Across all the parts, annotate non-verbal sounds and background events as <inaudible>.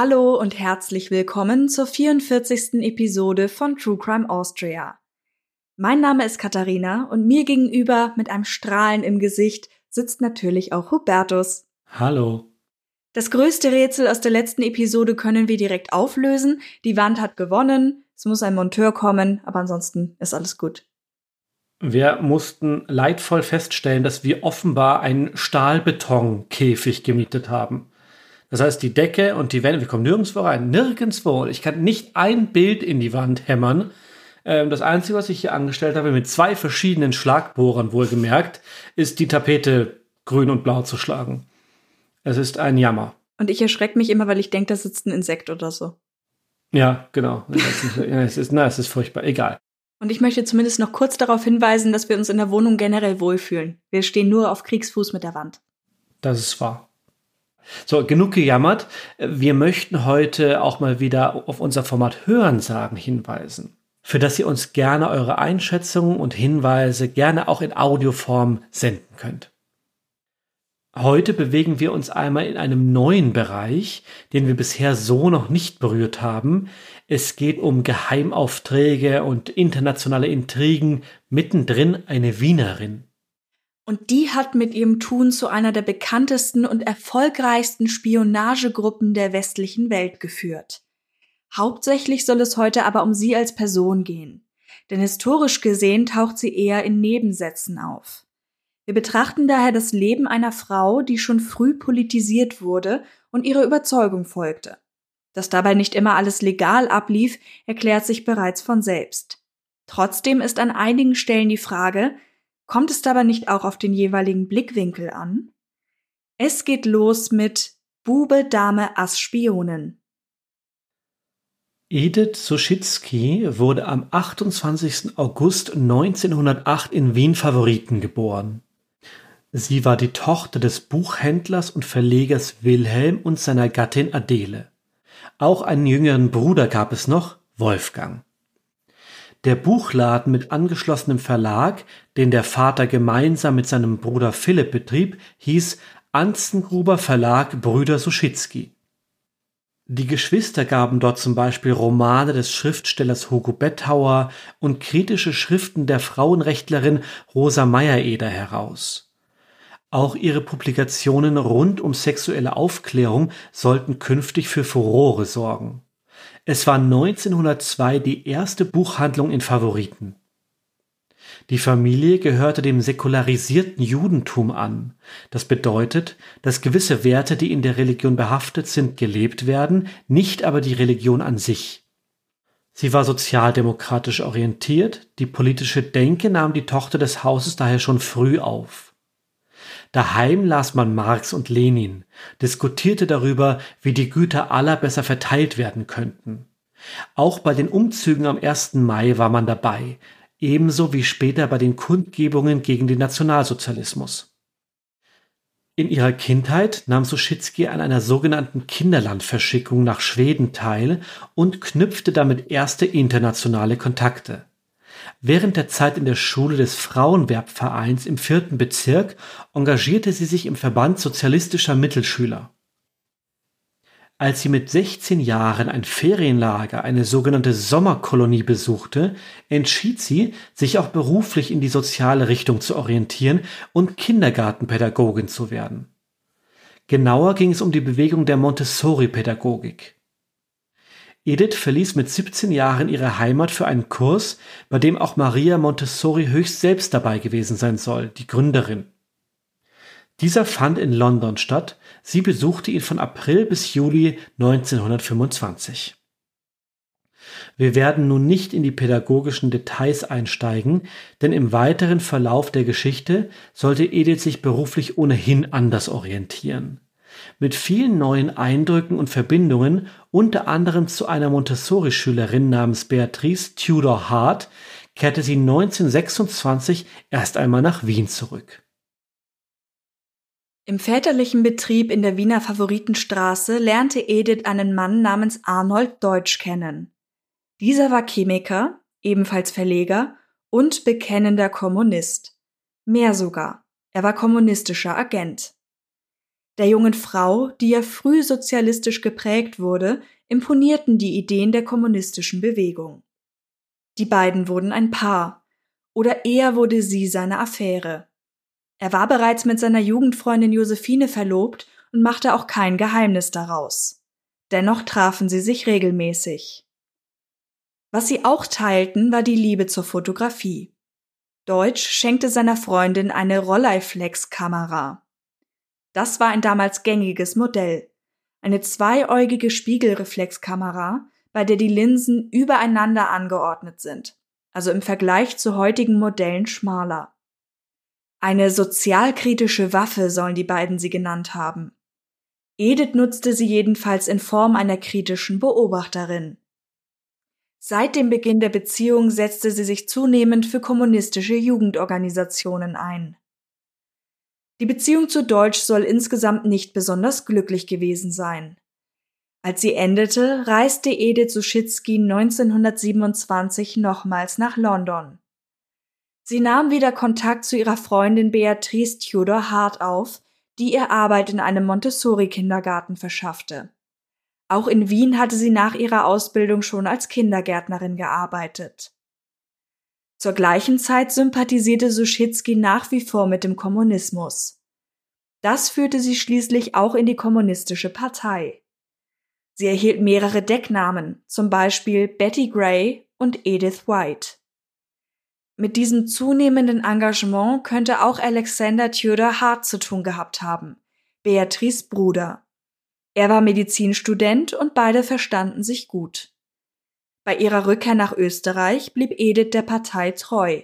Hallo und herzlich willkommen zur 44. Episode von True Crime Austria. Mein Name ist Katharina und mir gegenüber mit einem Strahlen im Gesicht sitzt natürlich auch Hubertus. Hallo. Das größte Rätsel aus der letzten Episode können wir direkt auflösen. Die Wand hat gewonnen, es muss ein Monteur kommen, aber ansonsten ist alles gut. Wir mussten leidvoll feststellen, dass wir offenbar einen Stahlbetonkäfig gemietet haben. Das heißt, die Decke und die Wände, wir kommen nirgendwo rein, nirgendwo. Ich kann nicht ein Bild in die Wand hämmern. Ähm, das Einzige, was ich hier angestellt habe, mit zwei verschiedenen Schlagbohrern wohlgemerkt, ist die Tapete grün und blau zu schlagen. Es ist ein Jammer. Und ich erschrecke mich immer, weil ich denke, da sitzt ein Insekt oder so. Ja, genau. <laughs> es ist, na, es ist furchtbar. Egal. Und ich möchte zumindest noch kurz darauf hinweisen, dass wir uns in der Wohnung generell wohlfühlen. Wir stehen nur auf Kriegsfuß mit der Wand. Das ist wahr. So, genug gejammert. Wir möchten heute auch mal wieder auf unser Format Hörensagen hinweisen, für das ihr uns gerne eure Einschätzungen und Hinweise gerne auch in Audioform senden könnt. Heute bewegen wir uns einmal in einem neuen Bereich, den wir bisher so noch nicht berührt haben. Es geht um Geheimaufträge und internationale Intrigen, mittendrin eine Wienerin. Und die hat mit ihrem Tun zu einer der bekanntesten und erfolgreichsten Spionagegruppen der westlichen Welt geführt. Hauptsächlich soll es heute aber um sie als Person gehen. Denn historisch gesehen taucht sie eher in Nebensätzen auf. Wir betrachten daher das Leben einer Frau, die schon früh politisiert wurde und ihrer Überzeugung folgte. Dass dabei nicht immer alles legal ablief, erklärt sich bereits von selbst. Trotzdem ist an einigen Stellen die Frage, Kommt es dabei nicht auch auf den jeweiligen Blickwinkel an? Es geht los mit Bube, Dame, Ass, Spionen. Edith Suschitzky wurde am 28. August 1908 in Wien Favoriten geboren. Sie war die Tochter des Buchhändlers und Verlegers Wilhelm und seiner Gattin Adele. Auch einen jüngeren Bruder gab es noch, Wolfgang. Der Buchladen mit angeschlossenem Verlag, den der Vater gemeinsam mit seinem Bruder Philipp betrieb, hieß Anzengruber Verlag Brüder Suschitzky. Die Geschwister gaben dort zum Beispiel Romane des Schriftstellers Hugo Bettauer und kritische Schriften der Frauenrechtlerin Rosa Meyereder heraus. Auch ihre Publikationen rund um sexuelle Aufklärung sollten künftig für Furore sorgen es war 1902 die erste Buchhandlung in Favoriten. Die Familie gehörte dem säkularisierten Judentum an. Das bedeutet, dass gewisse Werte, die in der Religion behaftet sind, gelebt werden, nicht aber die Religion an sich. Sie war sozialdemokratisch orientiert, die politische Denke nahm die Tochter des Hauses daher schon früh auf. Daheim las man Marx und Lenin, diskutierte darüber, wie die Güter aller besser verteilt werden könnten. Auch bei den Umzügen am 1. Mai war man dabei, ebenso wie später bei den Kundgebungen gegen den Nationalsozialismus. In ihrer Kindheit nahm Suschitzky an einer sogenannten Kinderlandverschickung nach Schweden teil und knüpfte damit erste internationale Kontakte. Während der Zeit in der Schule des Frauenwerbvereins im vierten Bezirk engagierte sie sich im Verband sozialistischer Mittelschüler. Als sie mit 16 Jahren ein Ferienlager, eine sogenannte Sommerkolonie besuchte, entschied sie, sich auch beruflich in die soziale Richtung zu orientieren und Kindergartenpädagogin zu werden. Genauer ging es um die Bewegung der Montessori-Pädagogik. Edith verließ mit 17 Jahren ihre Heimat für einen Kurs, bei dem auch Maria Montessori höchst selbst dabei gewesen sein soll, die Gründerin. Dieser fand in London statt, sie besuchte ihn von April bis Juli 1925. Wir werden nun nicht in die pädagogischen Details einsteigen, denn im weiteren Verlauf der Geschichte sollte Edith sich beruflich ohnehin anders orientieren. Mit vielen neuen Eindrücken und Verbindungen, unter anderem zu einer Montessori-Schülerin namens Beatrice Tudor Hart, kehrte sie 1926 erst einmal nach Wien zurück. Im väterlichen Betrieb in der Wiener Favoritenstraße lernte Edith einen Mann namens Arnold Deutsch kennen. Dieser war Chemiker, ebenfalls Verleger und bekennender Kommunist. Mehr sogar, er war kommunistischer Agent. Der jungen Frau, die ja früh sozialistisch geprägt wurde, imponierten die Ideen der kommunistischen Bewegung. Die beiden wurden ein Paar, oder eher wurde sie seine Affäre. Er war bereits mit seiner Jugendfreundin Josephine verlobt und machte auch kein Geheimnis daraus. Dennoch trafen sie sich regelmäßig. Was sie auch teilten, war die Liebe zur Fotografie. Deutsch schenkte seiner Freundin eine Rolleiflex-Kamera. Das war ein damals gängiges Modell. Eine zweiäugige Spiegelreflexkamera, bei der die Linsen übereinander angeordnet sind, also im Vergleich zu heutigen Modellen schmaler. Eine sozialkritische Waffe sollen die beiden sie genannt haben. Edith nutzte sie jedenfalls in Form einer kritischen Beobachterin. Seit dem Beginn der Beziehung setzte sie sich zunehmend für kommunistische Jugendorganisationen ein. Die Beziehung zu Deutsch soll insgesamt nicht besonders glücklich gewesen sein. Als sie endete, reiste Edith Suschitzky 1927 nochmals nach London. Sie nahm wieder Kontakt zu ihrer Freundin Beatrice Tudor Hart auf, die ihr Arbeit in einem Montessori-Kindergarten verschaffte. Auch in Wien hatte sie nach ihrer Ausbildung schon als Kindergärtnerin gearbeitet. Zur gleichen Zeit sympathisierte Suschitzky nach wie vor mit dem Kommunismus. Das führte sie schließlich auch in die kommunistische Partei. Sie erhielt mehrere Decknamen, zum Beispiel Betty Gray und Edith White. Mit diesem zunehmenden Engagement könnte auch Alexander Tudor Hart zu tun gehabt haben, Beatrice Bruder. Er war Medizinstudent und beide verstanden sich gut. Bei ihrer Rückkehr nach Österreich blieb Edith der Partei treu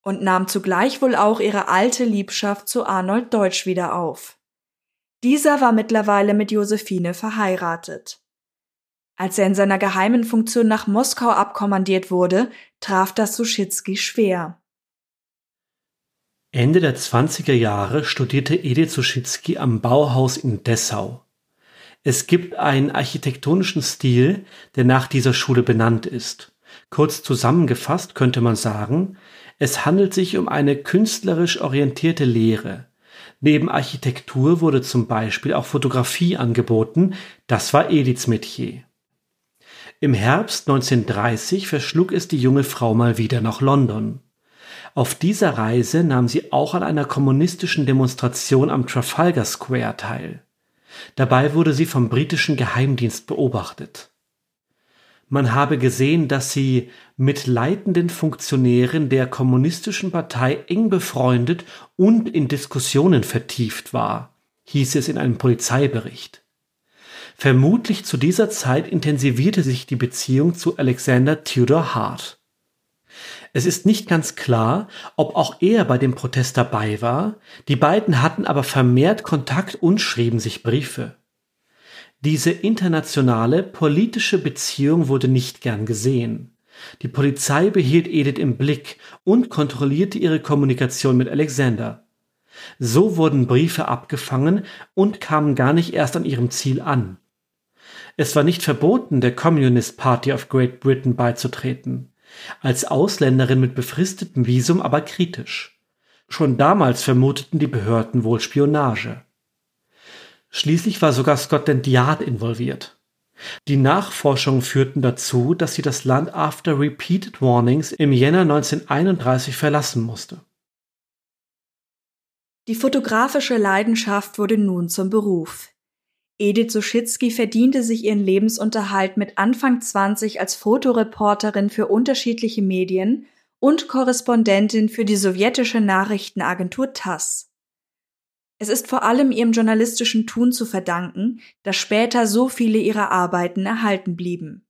und nahm zugleich wohl auch ihre alte Liebschaft zu Arnold Deutsch wieder auf. Dieser war mittlerweile mit Josephine verheiratet. Als er in seiner geheimen Funktion nach Moskau abkommandiert wurde, traf das Suschitzky schwer. Ende der 20er Jahre studierte Edith Suschitzky am Bauhaus in Dessau. Es gibt einen architektonischen Stil, der nach dieser Schule benannt ist. Kurz zusammengefasst könnte man sagen, es handelt sich um eine künstlerisch orientierte Lehre. Neben Architektur wurde zum Beispiel auch Fotografie angeboten, das war Ediths Metier. Im Herbst 1930 verschlug es die junge Frau mal wieder nach London. Auf dieser Reise nahm sie auch an einer kommunistischen Demonstration am Trafalgar Square teil. Dabei wurde sie vom britischen Geheimdienst beobachtet. Man habe gesehen, dass sie mit leitenden Funktionären der kommunistischen Partei eng befreundet und in Diskussionen vertieft war, hieß es in einem Polizeibericht. Vermutlich zu dieser Zeit intensivierte sich die Beziehung zu Alexander Tudor Hart. Es ist nicht ganz klar, ob auch er bei dem Protest dabei war, die beiden hatten aber vermehrt Kontakt und schrieben sich Briefe. Diese internationale politische Beziehung wurde nicht gern gesehen. Die Polizei behielt Edith im Blick und kontrollierte ihre Kommunikation mit Alexander. So wurden Briefe abgefangen und kamen gar nicht erst an ihrem Ziel an. Es war nicht verboten, der Communist Party of Great Britain beizutreten als Ausländerin mit befristetem Visum aber kritisch. Schon damals vermuteten die Behörden wohl Spionage. Schließlich war sogar Scotland Yard involviert. Die Nachforschungen führten dazu, dass sie das Land after repeated warnings im Jänner 1931 verlassen musste. Die fotografische Leidenschaft wurde nun zum Beruf. Edith Suschitzky verdiente sich ihren Lebensunterhalt mit Anfang 20 als Fotoreporterin für unterschiedliche Medien und Korrespondentin für die sowjetische Nachrichtenagentur TASS. Es ist vor allem ihrem journalistischen Tun zu verdanken, dass später so viele ihrer Arbeiten erhalten blieben.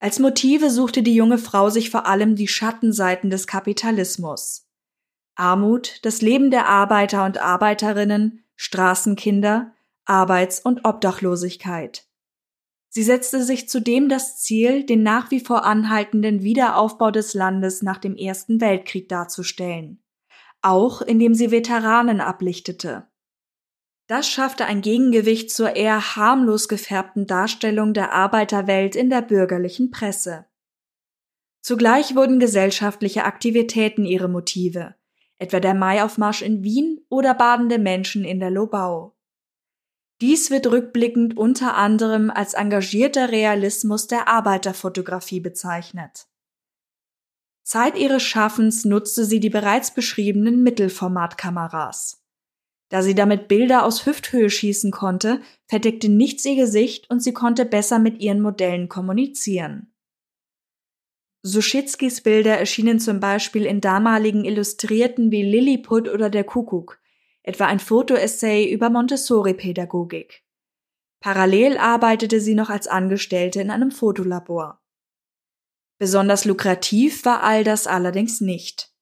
Als Motive suchte die junge Frau sich vor allem die Schattenseiten des Kapitalismus. Armut, das Leben der Arbeiter und Arbeiterinnen, Straßenkinder, Arbeits- und Obdachlosigkeit. Sie setzte sich zudem das Ziel, den nach wie vor anhaltenden Wiederaufbau des Landes nach dem Ersten Weltkrieg darzustellen, auch indem sie Veteranen ablichtete. Das schaffte ein Gegengewicht zur eher harmlos gefärbten Darstellung der Arbeiterwelt in der bürgerlichen Presse. Zugleich wurden gesellschaftliche Aktivitäten ihre Motive, etwa der Maiaufmarsch in Wien oder badende Menschen in der Lobau. Dies wird rückblickend unter anderem als engagierter Realismus der Arbeiterfotografie bezeichnet. Zeit ihres Schaffens nutzte sie die bereits beschriebenen Mittelformatkameras. Da sie damit Bilder aus Hüfthöhe schießen konnte, verdeckte nichts ihr Gesicht und sie konnte besser mit ihren Modellen kommunizieren. Suschitzkis Bilder erschienen zum Beispiel in damaligen Illustrierten wie Lilliput oder der Kuckuck, etwa ein Fotoessay über Montessori-Pädagogik. Parallel arbeitete sie noch als Angestellte in einem Fotolabor. Besonders lukrativ war all das allerdings nicht.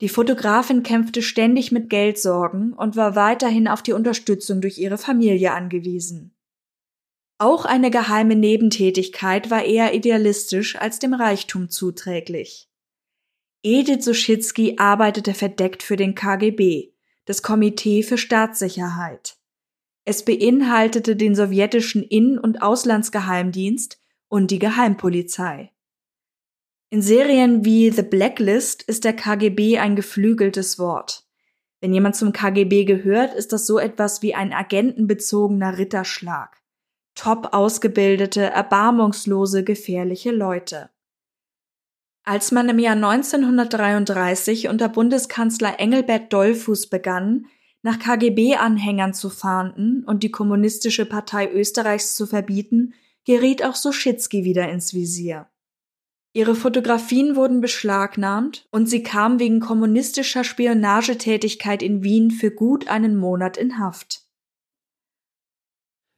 Die Fotografin kämpfte ständig mit Geldsorgen und war weiterhin auf die Unterstützung durch ihre Familie angewiesen. Auch eine geheime Nebentätigkeit war eher idealistisch als dem Reichtum zuträglich. Edith Suschitzky arbeitete verdeckt für den KGB, das Komitee für Staatssicherheit. Es beinhaltete den sowjetischen Innen- und Auslandsgeheimdienst und die Geheimpolizei. In Serien wie The Blacklist ist der KGB ein geflügeltes Wort. Wenn jemand zum KGB gehört, ist das so etwas wie ein agentenbezogener Ritterschlag. Top ausgebildete, erbarmungslose, gefährliche Leute. Als man im Jahr 1933 unter Bundeskanzler Engelbert Dollfuß begann, nach KGB-Anhängern zu fahnden und die Kommunistische Partei Österreichs zu verbieten, geriet auch Suschitzky wieder ins Visier. Ihre Fotografien wurden beschlagnahmt und sie kam wegen kommunistischer Spionagetätigkeit in Wien für gut einen Monat in Haft.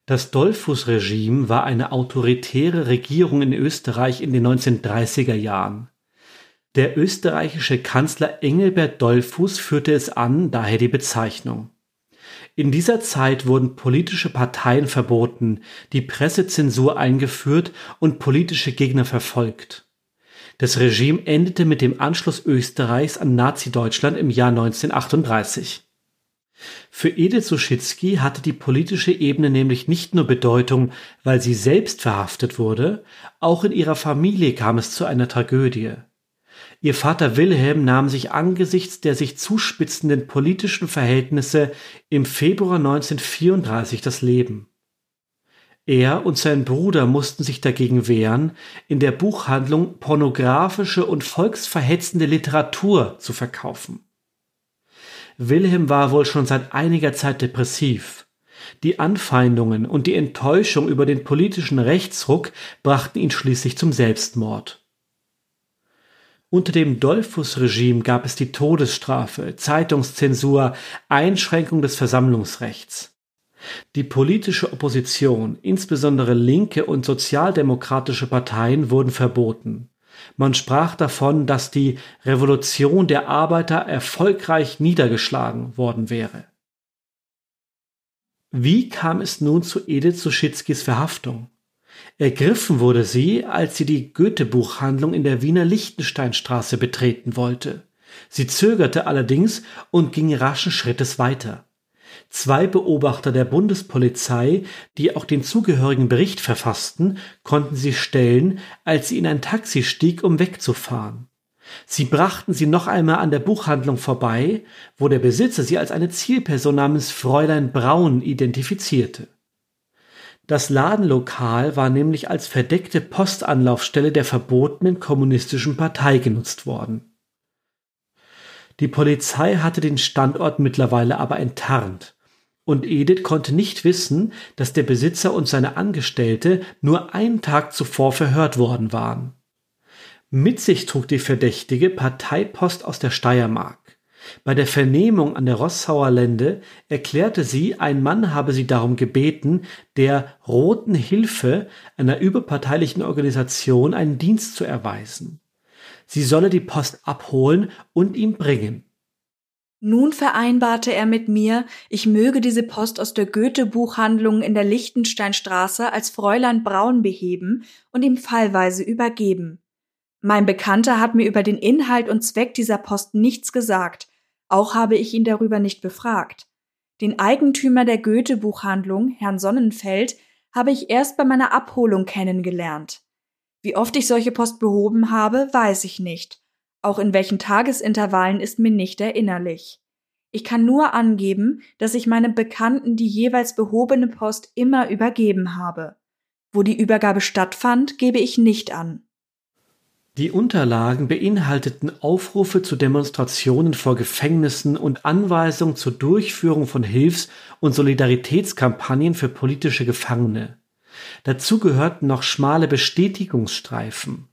Das Dollfuß-Regime war eine autoritäre Regierung in Österreich in den 1930er Jahren. Der österreichische Kanzler Engelbert Dollfuß führte es an, daher die Bezeichnung. In dieser Zeit wurden politische Parteien verboten, die Pressezensur eingeführt und politische Gegner verfolgt. Das Regime endete mit dem Anschluss Österreichs an Nazi-Deutschland im Jahr 1938. Für Edith Suschitzky hatte die politische Ebene nämlich nicht nur Bedeutung, weil sie selbst verhaftet wurde, auch in ihrer Familie kam es zu einer Tragödie. Ihr Vater Wilhelm nahm sich angesichts der sich zuspitzenden politischen Verhältnisse im Februar 1934 das Leben. Er und sein Bruder mussten sich dagegen wehren, in der Buchhandlung pornografische und volksverhetzende Literatur zu verkaufen. Wilhelm war wohl schon seit einiger Zeit depressiv. Die Anfeindungen und die Enttäuschung über den politischen Rechtsruck brachten ihn schließlich zum Selbstmord. Unter dem Dollfuß-Regime gab es die Todesstrafe, Zeitungszensur, Einschränkung des Versammlungsrechts. Die politische Opposition, insbesondere linke und sozialdemokratische Parteien, wurden verboten. Man sprach davon, dass die Revolution der Arbeiter erfolgreich niedergeschlagen worden wäre. Wie kam es nun zu Edith Suschitzkis Verhaftung? Ergriffen wurde sie, als sie die Goethe-Buchhandlung in der Wiener Lichtensteinstraße betreten wollte. Sie zögerte allerdings und ging raschen Schrittes weiter. Zwei Beobachter der Bundespolizei, die auch den zugehörigen Bericht verfassten, konnten sie stellen, als sie in ein Taxi stieg, um wegzufahren. Sie brachten sie noch einmal an der Buchhandlung vorbei, wo der Besitzer sie als eine Zielperson namens Fräulein Braun identifizierte. Das Ladenlokal war nämlich als verdeckte Postanlaufstelle der verbotenen kommunistischen Partei genutzt worden. Die Polizei hatte den Standort mittlerweile aber enttarnt. Und Edith konnte nicht wissen, dass der Besitzer und seine Angestellte nur einen Tag zuvor verhört worden waren. Mit sich trug die Verdächtige Parteipost aus der Steiermark. Bei der Vernehmung an der Rossauer Lände erklärte sie, ein Mann habe sie darum gebeten, der Roten Hilfe, einer überparteilichen Organisation, einen Dienst zu erweisen sie solle die Post abholen und ihm bringen. Nun vereinbarte er mit mir, ich möge diese Post aus der Goethe-Buchhandlung in der Lichtensteinstraße als Fräulein Braun beheben und ihm fallweise übergeben. Mein Bekannter hat mir über den Inhalt und Zweck dieser Post nichts gesagt, auch habe ich ihn darüber nicht befragt. Den Eigentümer der Goethe-Buchhandlung, Herrn Sonnenfeld, habe ich erst bei meiner Abholung kennengelernt. Wie oft ich solche Post behoben habe, weiß ich nicht. Auch in welchen Tagesintervallen ist mir nicht erinnerlich. Ich kann nur angeben, dass ich meinem Bekannten die jeweils behobene Post immer übergeben habe. Wo die Übergabe stattfand, gebe ich nicht an. Die Unterlagen beinhalteten Aufrufe zu Demonstrationen vor Gefängnissen und Anweisungen zur Durchführung von Hilfs- und Solidaritätskampagnen für politische Gefangene. Dazu gehörten noch schmale Bestätigungsstreifen.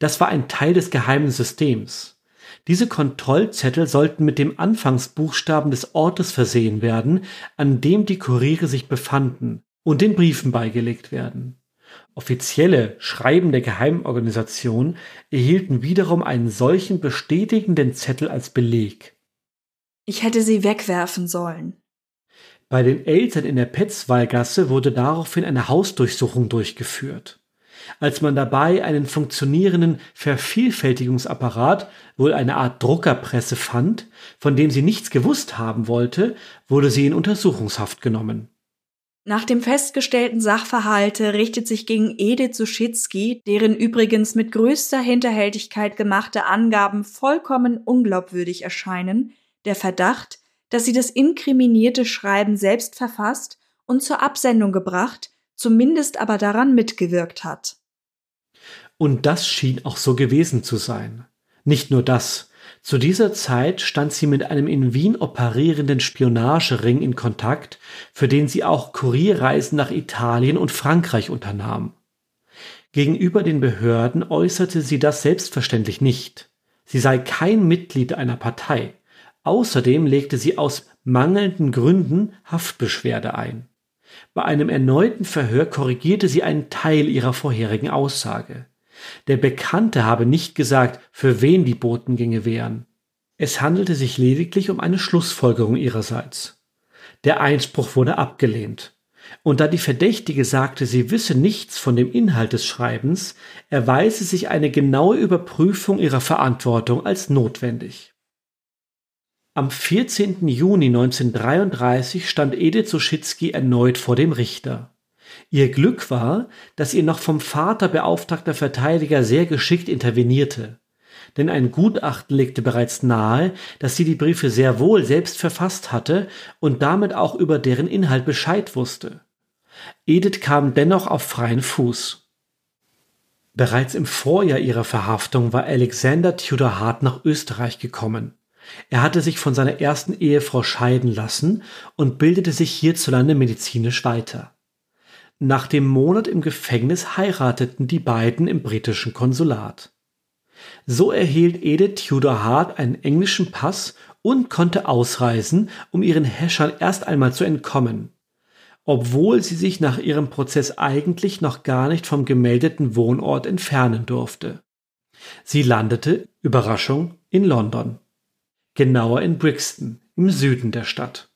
Das war ein Teil des geheimen Systems. Diese Kontrollzettel sollten mit dem Anfangsbuchstaben des Ortes versehen werden, an dem die Kuriere sich befanden, und den Briefen beigelegt werden. Offizielle Schreiben der Geheimorganisation erhielten wiederum einen solchen bestätigenden Zettel als Beleg. Ich hätte sie wegwerfen sollen. Bei den Eltern in der Petzwallgasse wurde daraufhin eine Hausdurchsuchung durchgeführt. Als man dabei einen funktionierenden Vervielfältigungsapparat, wohl eine Art Druckerpresse fand, von dem sie nichts gewusst haben wollte, wurde sie in Untersuchungshaft genommen. Nach dem festgestellten Sachverhalte richtet sich gegen Edith Suschitzky, deren übrigens mit größter Hinterhältigkeit gemachte Angaben vollkommen unglaubwürdig erscheinen, der Verdacht, dass sie das inkriminierte Schreiben selbst verfasst und zur Absendung gebracht, zumindest aber daran mitgewirkt hat. Und das schien auch so gewesen zu sein. Nicht nur das, zu dieser Zeit stand sie mit einem in Wien operierenden Spionagering in Kontakt, für den sie auch Kurierreisen nach Italien und Frankreich unternahm. Gegenüber den Behörden äußerte sie das selbstverständlich nicht. Sie sei kein Mitglied einer Partei. Außerdem legte sie aus mangelnden Gründen Haftbeschwerde ein. Bei einem erneuten Verhör korrigierte sie einen Teil ihrer vorherigen Aussage. Der Bekannte habe nicht gesagt, für wen die Botengänge wären. Es handelte sich lediglich um eine Schlussfolgerung ihrerseits. Der Einspruch wurde abgelehnt. Und da die Verdächtige sagte, sie wisse nichts von dem Inhalt des Schreibens, erweise sich eine genaue Überprüfung ihrer Verantwortung als notwendig. Am 14. Juni 1933 stand Edith Suschitzky erneut vor dem Richter. Ihr Glück war, dass ihr noch vom Vater beauftragter Verteidiger sehr geschickt intervenierte. Denn ein Gutachten legte bereits nahe, dass sie die Briefe sehr wohl selbst verfasst hatte und damit auch über deren Inhalt Bescheid wusste. Edith kam dennoch auf freien Fuß. Bereits im Vorjahr ihrer Verhaftung war Alexander Tudor Hart nach Österreich gekommen. Er hatte sich von seiner ersten Ehefrau scheiden lassen und bildete sich hierzulande medizinisch weiter. Nach dem Monat im Gefängnis heirateten die beiden im britischen Konsulat. So erhielt Edith Tudor Hart einen englischen Pass und konnte ausreisen, um ihren Häschern erst einmal zu entkommen, obwohl sie sich nach ihrem Prozess eigentlich noch gar nicht vom gemeldeten Wohnort entfernen durfte. Sie landete, Überraschung, in London, genauer in Brixton im Süden der Stadt.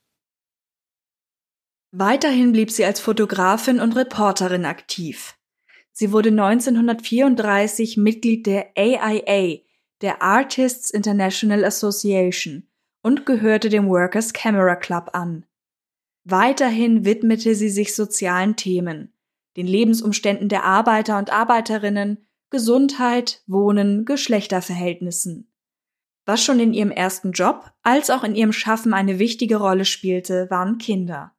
Weiterhin blieb sie als Fotografin und Reporterin aktiv. Sie wurde 1934 Mitglied der AIA, der Artists International Association, und gehörte dem Workers Camera Club an. Weiterhin widmete sie sich sozialen Themen, den Lebensumständen der Arbeiter und Arbeiterinnen, Gesundheit, Wohnen, Geschlechterverhältnissen. Was schon in ihrem ersten Job als auch in ihrem Schaffen eine wichtige Rolle spielte, waren Kinder.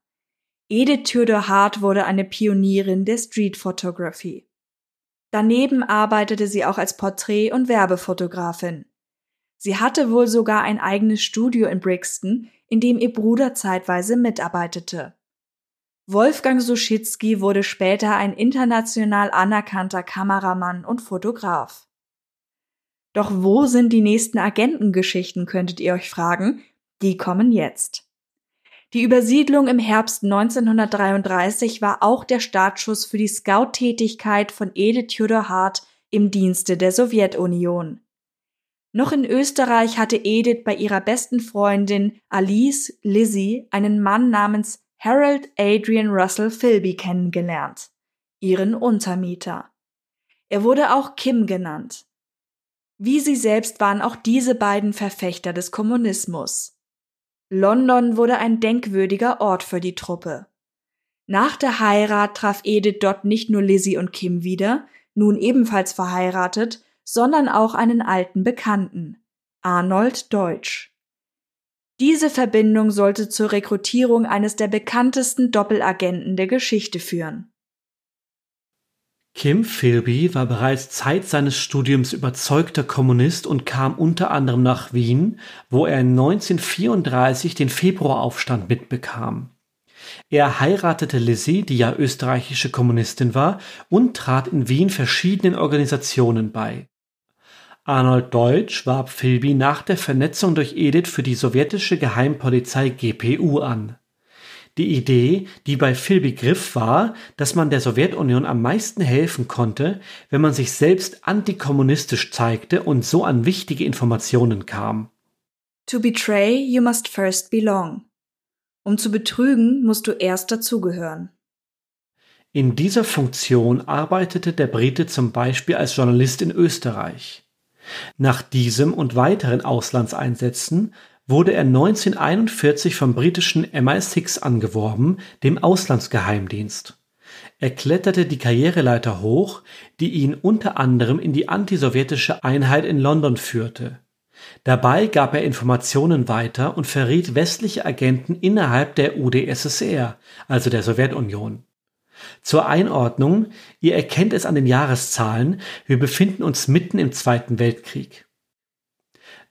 Edith Tudor Hart wurde eine Pionierin der Street Photography. Daneben arbeitete sie auch als Porträt- und Werbefotografin. Sie hatte wohl sogar ein eigenes Studio in Brixton, in dem ihr Bruder zeitweise mitarbeitete. Wolfgang Suschitzky wurde später ein international anerkannter Kameramann und Fotograf. Doch wo sind die nächsten Agentengeschichten, könntet ihr euch fragen? Die kommen jetzt. Die Übersiedlung im Herbst 1933 war auch der Startschuss für die Scout-Tätigkeit von Edith Tudor Hart im Dienste der Sowjetunion. Noch in Österreich hatte Edith bei ihrer besten Freundin Alice Lizzie einen Mann namens Harold Adrian Russell Philby kennengelernt, ihren Untermieter. Er wurde auch Kim genannt. Wie sie selbst waren auch diese beiden Verfechter des Kommunismus. London wurde ein denkwürdiger Ort für die Truppe. Nach der Heirat traf Edith dort nicht nur Lizzie und Kim wieder, nun ebenfalls verheiratet, sondern auch einen alten Bekannten, Arnold Deutsch. Diese Verbindung sollte zur Rekrutierung eines der bekanntesten Doppelagenten der Geschichte führen. Kim Philby war bereits Zeit seines Studiums überzeugter Kommunist und kam unter anderem nach Wien, wo er 1934 den Februaraufstand mitbekam. Er heiratete Lizzie, die ja österreichische Kommunistin war, und trat in Wien verschiedenen Organisationen bei. Arnold Deutsch warb Philby nach der Vernetzung durch Edith für die sowjetische Geheimpolizei GPU an. Die Idee, die bei Philby griff, war, dass man der Sowjetunion am meisten helfen konnte, wenn man sich selbst antikommunistisch zeigte und so an wichtige Informationen kam. To betray, you must first belong. Um zu betrügen, musst du erst dazugehören. In dieser Funktion arbeitete der Brite zum Beispiel als Journalist in Österreich. Nach diesem und weiteren Auslandseinsätzen wurde er 1941 vom britischen MI6 angeworben, dem Auslandsgeheimdienst. Er kletterte die Karriereleiter hoch, die ihn unter anderem in die antisowjetische Einheit in London führte Dabei gab er Informationen weiter und verriet westliche Agenten innerhalb der UdSSR, also der Sowjetunion. Zur Einordnung, ihr erkennt es an den Jahreszahlen, wir befinden uns mitten im Zweiten Weltkrieg.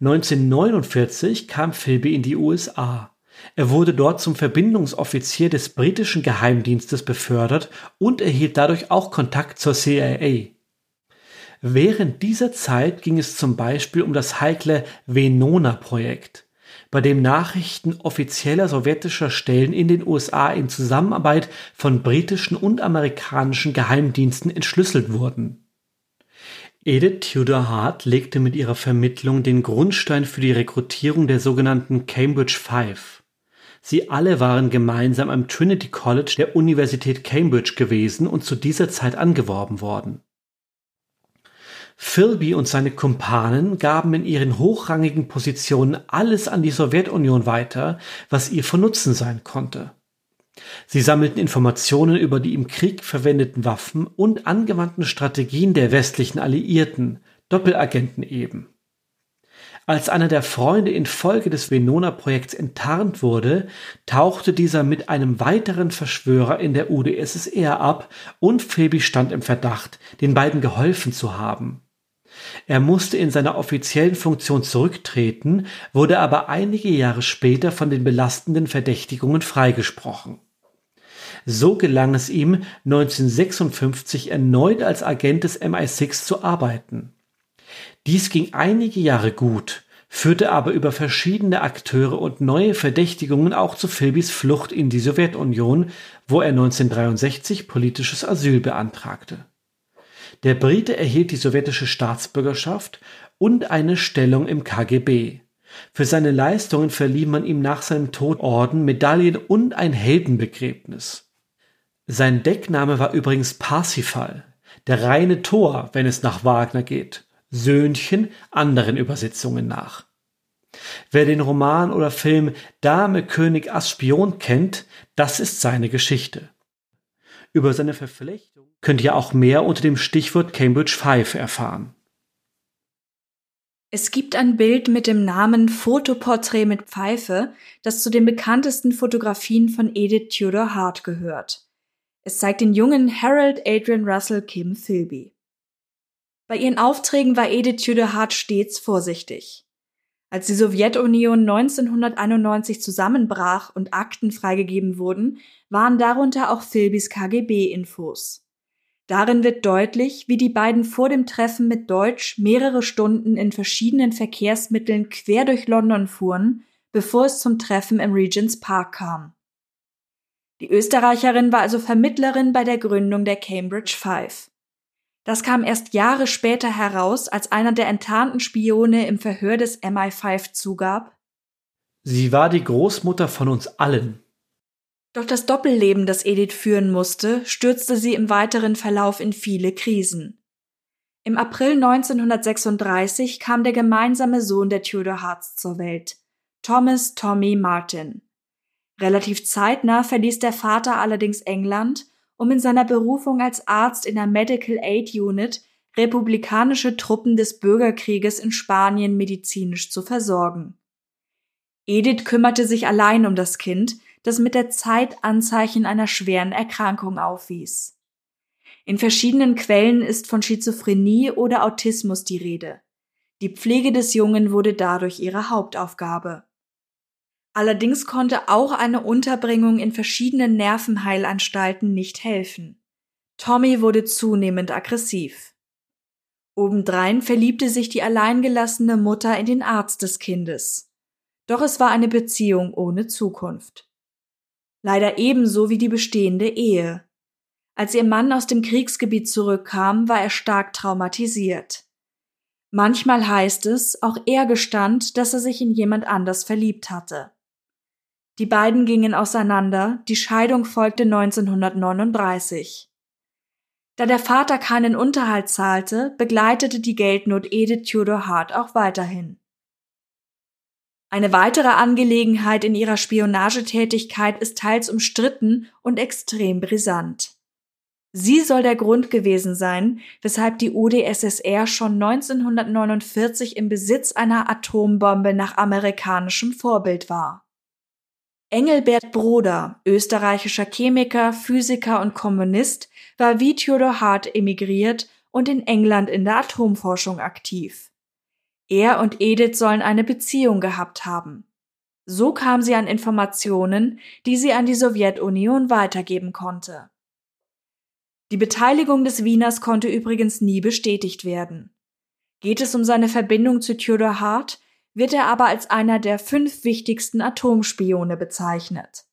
1949 kam Philby in die USA. Er wurde dort zum Verbindungsoffizier des britischen Geheimdienstes befördert und erhielt dadurch auch Kontakt zur CIA. Während dieser Zeit ging es zum Beispiel um das heikle Venona-Projekt, bei dem Nachrichten offizieller sowjetischer Stellen in den USA in Zusammenarbeit von britischen und amerikanischen Geheimdiensten entschlüsselt wurden. Edith Tudor Hart legte mit ihrer Vermittlung den Grundstein für die Rekrutierung der sogenannten Cambridge Five. Sie alle waren gemeinsam am Trinity College der Universität Cambridge gewesen und zu dieser Zeit angeworben worden Philby und seine Kumpanen gaben in ihren hochrangigen Positionen alles an die Sowjetunion weiter, was ihr von Nutzen sein konnte. Sie sammelten Informationen über die im Krieg verwendeten Waffen und angewandten Strategien der westlichen Alliierten, Doppelagenten eben. Als einer der Freunde infolge des Venona-Projekts enttarnt wurde, tauchte dieser mit einem weiteren Verschwörer in der UdSSR ab und Phoebe stand im Verdacht, den beiden geholfen zu haben. Er musste in seiner offiziellen Funktion zurücktreten, wurde aber einige Jahre später von den belastenden Verdächtigungen freigesprochen. So gelang es ihm, 1956 erneut als Agent des MI6 zu arbeiten. Dies ging einige Jahre gut, führte aber über verschiedene Akteure und neue Verdächtigungen auch zu Philbys Flucht in die Sowjetunion, wo er 1963 politisches Asyl beantragte. Der Brite erhielt die sowjetische Staatsbürgerschaft und eine Stellung im KGB. Für seine Leistungen verlieh man ihm nach seinem Tod Orden, Medaillen und ein Heldenbegräbnis. Sein Deckname war übrigens Parsifal, der reine Tor, wenn es nach Wagner geht, Söhnchen anderen Übersetzungen nach. Wer den Roman oder Film Dame König Ass Spion kennt, das ist seine Geschichte. Über seine Verflechtung könnt ihr auch mehr unter dem Stichwort Cambridge 5 erfahren. Es gibt ein Bild mit dem Namen Fotoporträt mit Pfeife, das zu den bekanntesten Fotografien von Edith Tudor Hart gehört. Es zeigt den jungen Harold Adrian Russell Kim Philby. Bei ihren Aufträgen war Edith Tudor Hart stets vorsichtig. Als die Sowjetunion 1991 zusammenbrach und Akten freigegeben wurden, waren darunter auch Philbys KGB-Infos. Darin wird deutlich, wie die beiden vor dem Treffen mit Deutsch mehrere Stunden in verschiedenen Verkehrsmitteln quer durch London fuhren, bevor es zum Treffen im Regents Park kam. Die Österreicherin war also Vermittlerin bei der Gründung der Cambridge Five. Das kam erst Jahre später heraus, als einer der enttarnten Spione im Verhör des MI5 zugab. Sie war die Großmutter von uns allen. Doch das Doppelleben, das Edith führen musste, stürzte sie im weiteren Verlauf in viele Krisen. Im April 1936 kam der gemeinsame Sohn der Tudor Hearts zur Welt, Thomas Tommy Martin. Relativ zeitnah verließ der Vater allerdings England, um in seiner Berufung als Arzt in der Medical Aid Unit republikanische Truppen des Bürgerkrieges in Spanien medizinisch zu versorgen. Edith kümmerte sich allein um das Kind, das mit der Zeit Anzeichen einer schweren Erkrankung aufwies. In verschiedenen Quellen ist von Schizophrenie oder Autismus die Rede. Die Pflege des Jungen wurde dadurch ihre Hauptaufgabe. Allerdings konnte auch eine Unterbringung in verschiedenen Nervenheilanstalten nicht helfen. Tommy wurde zunehmend aggressiv. Obendrein verliebte sich die alleingelassene Mutter in den Arzt des Kindes. Doch es war eine Beziehung ohne Zukunft. Leider ebenso wie die bestehende Ehe. Als ihr Mann aus dem Kriegsgebiet zurückkam, war er stark traumatisiert. Manchmal heißt es, auch er gestand, dass er sich in jemand anders verliebt hatte. Die beiden gingen auseinander, die Scheidung folgte 1939. Da der Vater keinen Unterhalt zahlte, begleitete die Geldnot Edith Tudor Hart auch weiterhin. Eine weitere Angelegenheit in ihrer Spionagetätigkeit ist teils umstritten und extrem brisant. Sie soll der Grund gewesen sein, weshalb die UdSSR schon 1949 im Besitz einer Atombombe nach amerikanischem Vorbild war. Engelbert Broder, österreichischer Chemiker, Physiker und Kommunist, war wie Theodor Hart emigriert und in England in der Atomforschung aktiv. Er und Edith sollen eine Beziehung gehabt haben. So kam sie an Informationen, die sie an die Sowjetunion weitergeben konnte. Die Beteiligung des Wieners konnte übrigens nie bestätigt werden. Geht es um seine Verbindung zu Theodor Hart, wird er aber als einer der fünf wichtigsten Atomspione bezeichnet.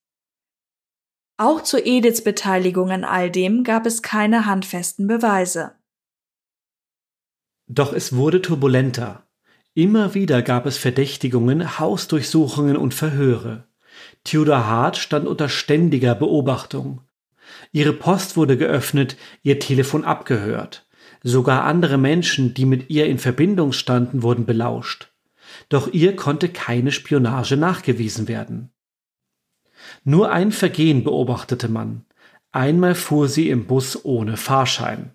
Auch zu Ediths Beteiligung an all dem gab es keine handfesten Beweise. Doch es wurde turbulenter. Immer wieder gab es Verdächtigungen, Hausdurchsuchungen und Verhöre. Tudor Hart stand unter ständiger Beobachtung. Ihre Post wurde geöffnet, ihr Telefon abgehört. Sogar andere Menschen, die mit ihr in Verbindung standen, wurden belauscht doch ihr konnte keine Spionage nachgewiesen werden. Nur ein Vergehen beobachtete man. Einmal fuhr sie im Bus ohne Fahrschein.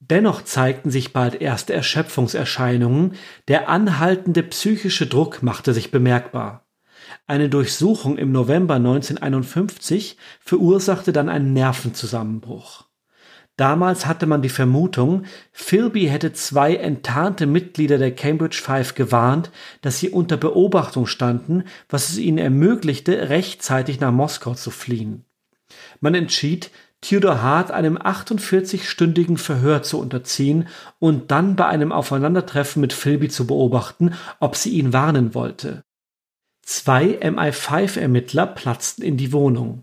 Dennoch zeigten sich bald erste Erschöpfungserscheinungen, der anhaltende psychische Druck machte sich bemerkbar. Eine Durchsuchung im November 1951 verursachte dann einen Nervenzusammenbruch. Damals hatte man die Vermutung, Philby hätte zwei enttarnte Mitglieder der Cambridge Five gewarnt, dass sie unter Beobachtung standen, was es ihnen ermöglichte, rechtzeitig nach Moskau zu fliehen. Man entschied, Theodor Hart einem 48-stündigen Verhör zu unterziehen und dann bei einem Aufeinandertreffen mit Philby zu beobachten, ob sie ihn warnen wollte. Zwei MI5-Ermittler platzten in die Wohnung.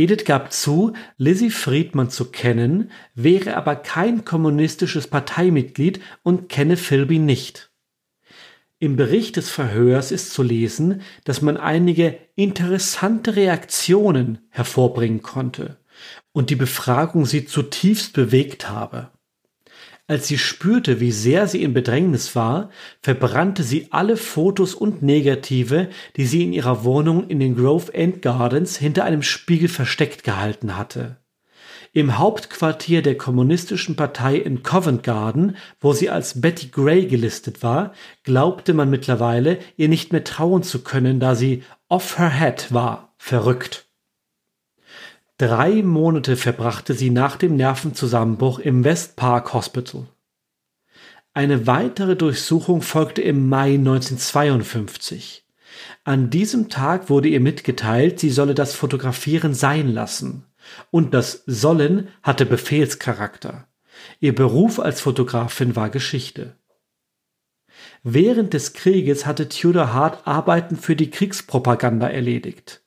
Edith gab zu, Lizzie Friedman zu kennen, wäre aber kein kommunistisches Parteimitglied und kenne Philby nicht. Im Bericht des Verhörs ist zu lesen, dass man einige interessante Reaktionen hervorbringen konnte und die Befragung sie zutiefst bewegt habe. Als sie spürte, wie sehr sie in Bedrängnis war, verbrannte sie alle Fotos und Negative, die sie in ihrer Wohnung in den Grove End Gardens hinter einem Spiegel versteckt gehalten hatte. Im Hauptquartier der Kommunistischen Partei in Covent Garden, wo sie als Betty Gray gelistet war, glaubte man mittlerweile, ihr nicht mehr trauen zu können, da sie off her head war, verrückt. Drei Monate verbrachte sie nach dem Nervenzusammenbruch im West Park Hospital. Eine weitere Durchsuchung folgte im Mai 1952. An diesem Tag wurde ihr mitgeteilt, sie solle das Fotografieren sein lassen. Und das Sollen hatte Befehlscharakter. Ihr Beruf als Fotografin war Geschichte. Während des Krieges hatte Tudor Hart Arbeiten für die Kriegspropaganda erledigt.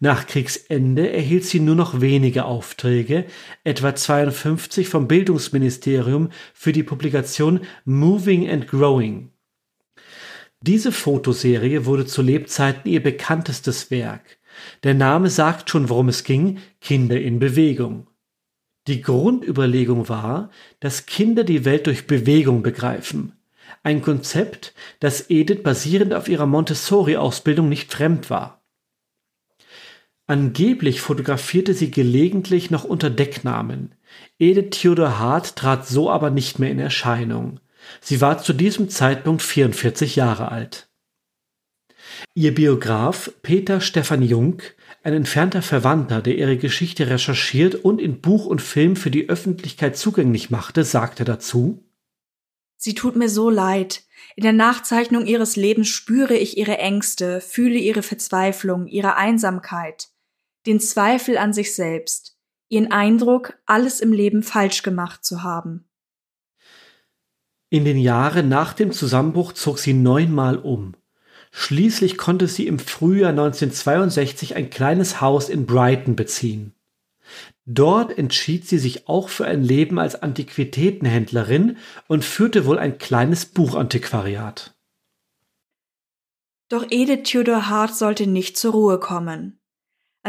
Nach Kriegsende erhielt sie nur noch wenige Aufträge, etwa 52 vom Bildungsministerium für die Publikation Moving and Growing. Diese Fotoserie wurde zu Lebzeiten ihr bekanntestes Werk. Der Name sagt schon, worum es ging, Kinder in Bewegung. Die Grundüberlegung war, dass Kinder die Welt durch Bewegung begreifen. Ein Konzept, das Edith basierend auf ihrer Montessori-Ausbildung nicht fremd war. Angeblich fotografierte sie gelegentlich noch unter Decknamen. Edith Theodor Hart trat so aber nicht mehr in Erscheinung. Sie war zu diesem Zeitpunkt 44 Jahre alt. Ihr Biograf Peter Stefan Jung, ein entfernter Verwandter, der ihre Geschichte recherchiert und in Buch und Film für die Öffentlichkeit zugänglich machte, sagte dazu Sie tut mir so leid. In der Nachzeichnung ihres Lebens spüre ich ihre Ängste, fühle ihre Verzweiflung, ihre Einsamkeit, den Zweifel an sich selbst, ihren Eindruck, alles im Leben falsch gemacht zu haben. In den Jahren nach dem Zusammenbruch zog sie neunmal um. Schließlich konnte sie im Frühjahr 1962 ein kleines Haus in Brighton beziehen. Dort entschied sie sich auch für ein Leben als Antiquitätenhändlerin und führte wohl ein kleines Buchantiquariat. Doch Edith Tudor Hart sollte nicht zur Ruhe kommen.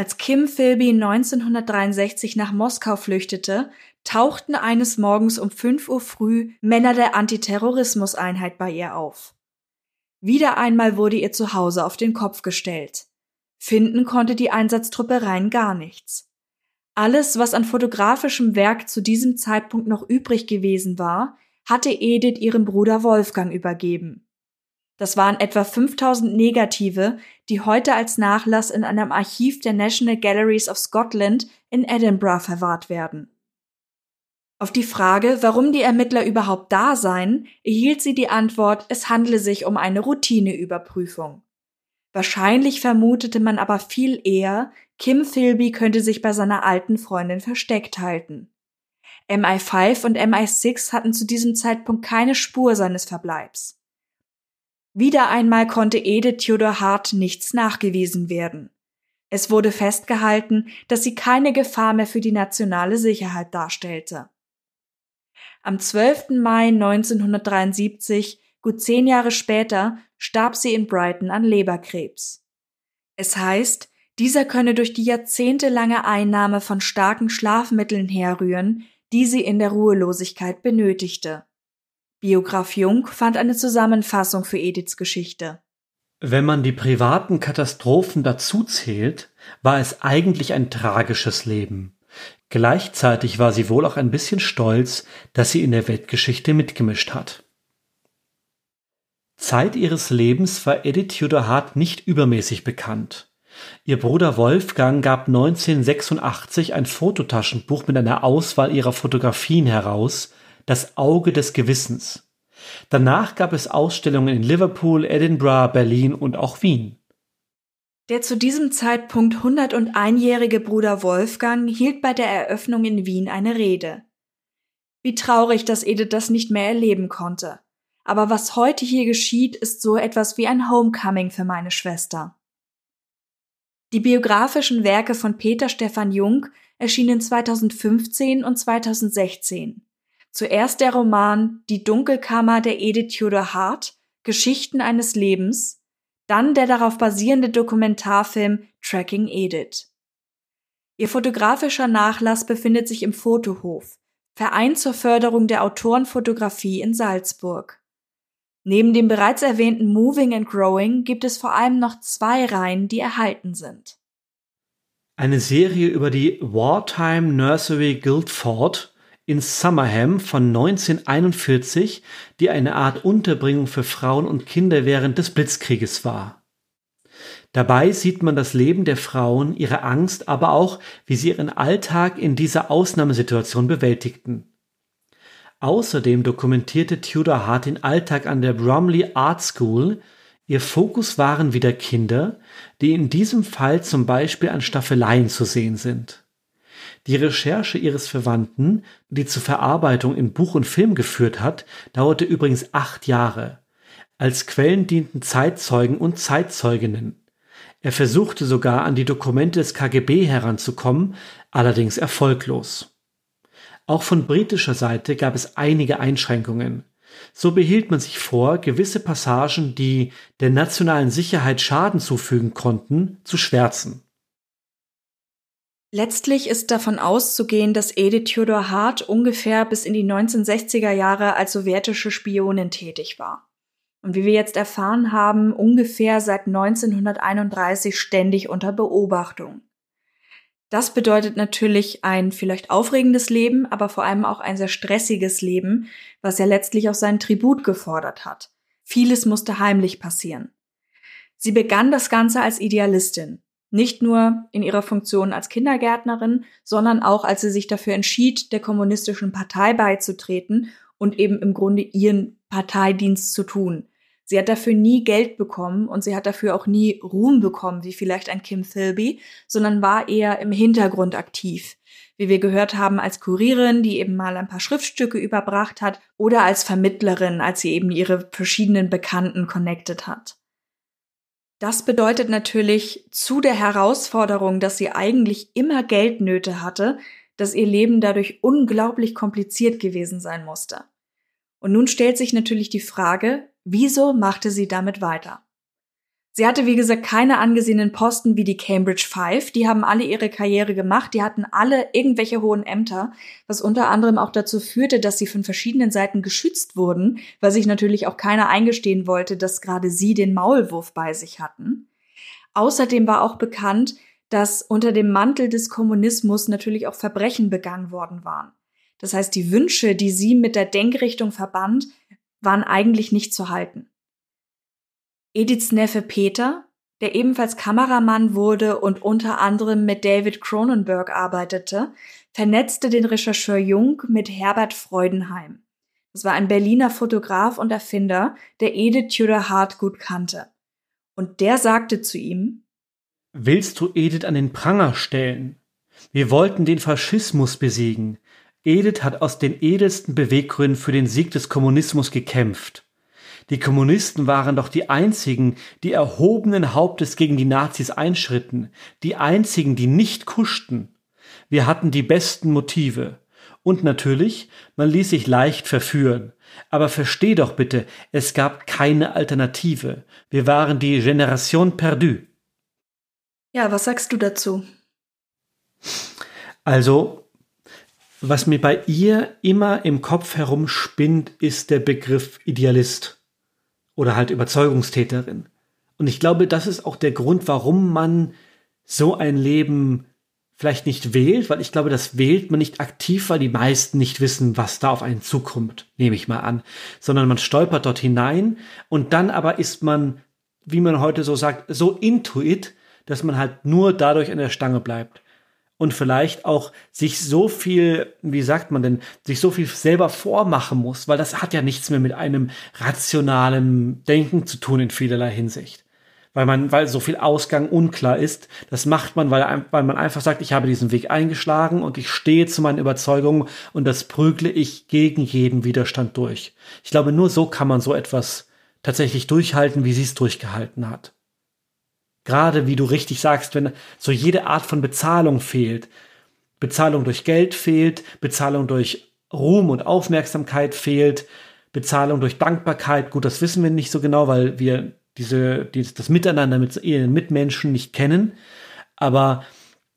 Als Kim Philby 1963 nach Moskau flüchtete, tauchten eines Morgens um 5 Uhr früh Männer der Antiterrorismuseinheit bei ihr auf. Wieder einmal wurde ihr Zuhause auf den Kopf gestellt. Finden konnte die Einsatztruppe rein gar nichts. Alles, was an fotografischem Werk zu diesem Zeitpunkt noch übrig gewesen war, hatte Edith ihrem Bruder Wolfgang übergeben. Das waren etwa 5000 Negative, die heute als Nachlass in einem Archiv der National Galleries of Scotland in Edinburgh verwahrt werden. Auf die Frage, warum die Ermittler überhaupt da seien, erhielt sie die Antwort, es handle sich um eine Routineüberprüfung. Wahrscheinlich vermutete man aber viel eher, Kim Philby könnte sich bei seiner alten Freundin versteckt halten. MI5 und MI6 hatten zu diesem Zeitpunkt keine Spur seines Verbleibs. Wieder einmal konnte Edith Theodor Hart nichts nachgewiesen werden. Es wurde festgehalten, dass sie keine Gefahr mehr für die nationale Sicherheit darstellte. Am 12. Mai 1973, gut zehn Jahre später, starb sie in Brighton an Leberkrebs. Es heißt, dieser könne durch die jahrzehntelange Einnahme von starken Schlafmitteln herrühren, die sie in der Ruhelosigkeit benötigte. Biograf Jung fand eine Zusammenfassung für Ediths Geschichte. Wenn man die privaten Katastrophen dazu zählt, war es eigentlich ein tragisches Leben. Gleichzeitig war sie wohl auch ein bisschen stolz, dass sie in der Weltgeschichte mitgemischt hat. Zeit ihres Lebens war Edith Tudor Hart nicht übermäßig bekannt. Ihr Bruder Wolfgang gab 1986 ein Fototaschenbuch mit einer Auswahl ihrer Fotografien heraus, Das Auge des Gewissens. Danach gab es Ausstellungen in Liverpool, Edinburgh, Berlin und auch Wien. Der zu diesem Zeitpunkt 101-jährige Bruder Wolfgang hielt bei der Eröffnung in Wien eine Rede. Wie traurig, dass Edith das nicht mehr erleben konnte. Aber was heute hier geschieht, ist so etwas wie ein Homecoming für meine Schwester. Die biografischen Werke von Peter Stefan Jung erschienen 2015 und 2016. Zuerst der Roman Die Dunkelkammer der Edith Tudor Hart, Geschichten eines Lebens, dann der darauf basierende Dokumentarfilm Tracking Edith. Ihr fotografischer Nachlass befindet sich im Fotohof, Verein zur Förderung der Autorenfotografie in Salzburg. Neben dem bereits erwähnten Moving and Growing gibt es vor allem noch zwei Reihen, die erhalten sind. Eine Serie über die Wartime Nursery Guildford in Summerham von 1941, die eine Art Unterbringung für Frauen und Kinder während des Blitzkrieges war. Dabei sieht man das Leben der Frauen, ihre Angst, aber auch, wie sie ihren Alltag in dieser Ausnahmesituation bewältigten. Außerdem dokumentierte Tudor Hart den Alltag an der Bromley Art School. Ihr Fokus waren wieder Kinder, die in diesem Fall zum Beispiel an Staffeleien zu sehen sind. Die Recherche ihres Verwandten, die zur Verarbeitung in Buch und Film geführt hat, dauerte übrigens acht Jahre. Als Quellen dienten Zeitzeugen und Zeitzeuginnen. Er versuchte sogar an die Dokumente des KGB heranzukommen, allerdings erfolglos. Auch von britischer Seite gab es einige Einschränkungen. So behielt man sich vor, gewisse Passagen, die der nationalen Sicherheit Schaden zufügen konnten, zu schwärzen. Letztlich ist davon auszugehen, dass Edith Theodor Hart ungefähr bis in die 1960er Jahre als sowjetische Spionin tätig war. Und wie wir jetzt erfahren haben, ungefähr seit 1931 ständig unter Beobachtung. Das bedeutet natürlich ein vielleicht aufregendes Leben, aber vor allem auch ein sehr stressiges Leben, was ja letztlich auch seinen Tribut gefordert hat. Vieles musste heimlich passieren. Sie begann das Ganze als Idealistin. Nicht nur in ihrer Funktion als Kindergärtnerin, sondern auch als sie sich dafür entschied, der kommunistischen Partei beizutreten und eben im Grunde ihren Parteidienst zu tun. Sie hat dafür nie Geld bekommen und sie hat dafür auch nie Ruhm bekommen, wie vielleicht ein Kim Philby, sondern war eher im Hintergrund aktiv. Wie wir gehört haben, als Kurierin, die eben mal ein paar Schriftstücke überbracht hat oder als Vermittlerin, als sie eben ihre verschiedenen Bekannten connected hat. Das bedeutet natürlich zu der Herausforderung, dass sie eigentlich immer Geldnöte hatte, dass ihr Leben dadurch unglaublich kompliziert gewesen sein musste. Und nun stellt sich natürlich die Frage, wieso machte sie damit weiter? Sie hatte, wie gesagt, keine angesehenen Posten wie die Cambridge Five. Die haben alle ihre Karriere gemacht. Die hatten alle irgendwelche hohen Ämter, was unter anderem auch dazu führte, dass sie von verschiedenen Seiten geschützt wurden, weil sich natürlich auch keiner eingestehen wollte, dass gerade sie den Maulwurf bei sich hatten. Außerdem war auch bekannt, dass unter dem Mantel des Kommunismus natürlich auch Verbrechen begangen worden waren. Das heißt, die Wünsche, die sie mit der Denkrichtung verband, waren eigentlich nicht zu halten. Ediths Neffe Peter, der ebenfalls Kameramann wurde und unter anderem mit David Cronenberg arbeitete, vernetzte den Rechercheur Jung mit Herbert Freudenheim. Das war ein Berliner Fotograf und Erfinder, der Edith Tudor Hart gut kannte. Und der sagte zu ihm, Willst du Edith an den Pranger stellen? Wir wollten den Faschismus besiegen. Edith hat aus den edelsten Beweggründen für den Sieg des Kommunismus gekämpft. Die Kommunisten waren doch die einzigen, die erhobenen Hauptes gegen die Nazis einschritten, die einzigen, die nicht kuschten. Wir hatten die besten Motive. Und natürlich, man ließ sich leicht verführen. Aber versteh doch bitte, es gab keine Alternative. Wir waren die Generation perdue. Ja, was sagst du dazu? Also, was mir bei ihr immer im Kopf herumspinnt, ist der Begriff Idealist oder halt Überzeugungstäterin. Und ich glaube, das ist auch der Grund, warum man so ein Leben vielleicht nicht wählt, weil ich glaube, das wählt man nicht aktiv, weil die meisten nicht wissen, was da auf einen zukommt, nehme ich mal an, sondern man stolpert dort hinein und dann aber ist man, wie man heute so sagt, so intuit, dass man halt nur dadurch an der Stange bleibt und vielleicht auch sich so viel, wie sagt man denn, sich so viel selber vormachen muss, weil das hat ja nichts mehr mit einem rationalen Denken zu tun in vielerlei Hinsicht. Weil man, weil so viel Ausgang unklar ist, das macht man, weil, weil man einfach sagt, ich habe diesen Weg eingeschlagen und ich stehe zu meinen Überzeugungen und das prügle ich gegen jeden Widerstand durch. Ich glaube, nur so kann man so etwas tatsächlich durchhalten, wie sie es durchgehalten hat. Gerade wie du richtig sagst, wenn so jede Art von Bezahlung fehlt. Bezahlung durch Geld fehlt, Bezahlung durch Ruhm und Aufmerksamkeit fehlt, Bezahlung durch Dankbarkeit, gut, das wissen wir nicht so genau, weil wir diese, dieses, das Miteinander mit ihren Mitmenschen nicht kennen. Aber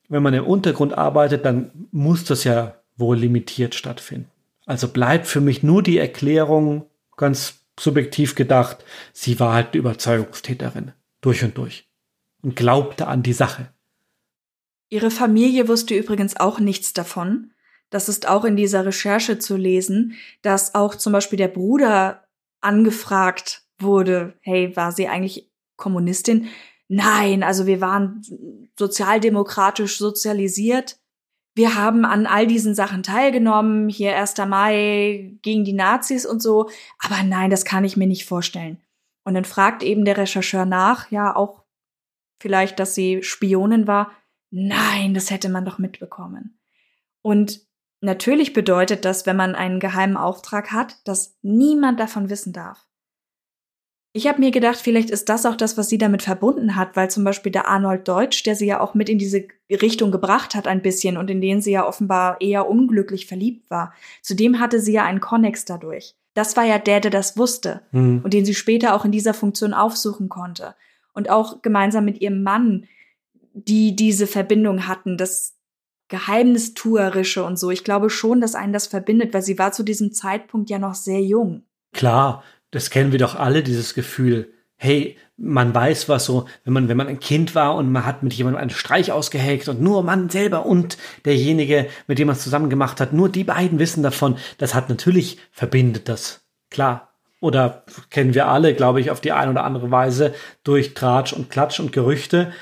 wenn man im Untergrund arbeitet, dann muss das ja wohl limitiert stattfinden. Also bleibt für mich nur die Erklärung, ganz subjektiv gedacht, sie war halt eine Überzeugungstäterin. Durch und durch und glaubte an die Sache. Ihre Familie wusste übrigens auch nichts davon. Das ist auch in dieser Recherche zu lesen, dass auch zum Beispiel der Bruder angefragt wurde, hey, war sie eigentlich Kommunistin? Nein, also wir waren sozialdemokratisch sozialisiert. Wir haben an all diesen Sachen teilgenommen, hier 1. Mai gegen die Nazis und so, aber nein, das kann ich mir nicht vorstellen. Und dann fragt eben der Rechercheur nach, ja, auch vielleicht, dass sie Spionin war. Nein, das hätte man doch mitbekommen. Und natürlich bedeutet das, wenn man einen geheimen Auftrag hat, dass niemand davon wissen darf. Ich habe mir gedacht, vielleicht ist das auch das, was sie damit verbunden hat, weil zum Beispiel der Arnold Deutsch, der sie ja auch mit in diese Richtung gebracht hat ein bisschen und in den sie ja offenbar eher unglücklich verliebt war. Zudem hatte sie ja einen Connex dadurch. Das war ja der, der das wusste mhm. und den sie später auch in dieser Funktion aufsuchen konnte. Und auch gemeinsam mit ihrem Mann, die diese Verbindung hatten, das Geheimnistuerische und so. Ich glaube schon, dass einen das verbindet, weil sie war zu diesem Zeitpunkt ja noch sehr jung. Klar, das kennen wir doch alle, dieses Gefühl, hey, man weiß was so, wenn man, wenn man ein Kind war und man hat mit jemandem einen Streich ausgeheckt und nur man selber und derjenige, mit dem man es zusammen gemacht hat, nur die beiden wissen davon, das hat natürlich verbindet das. Klar. Oder kennen wir alle, glaube ich, auf die eine oder andere Weise durch Tratsch und Klatsch und Gerüchte.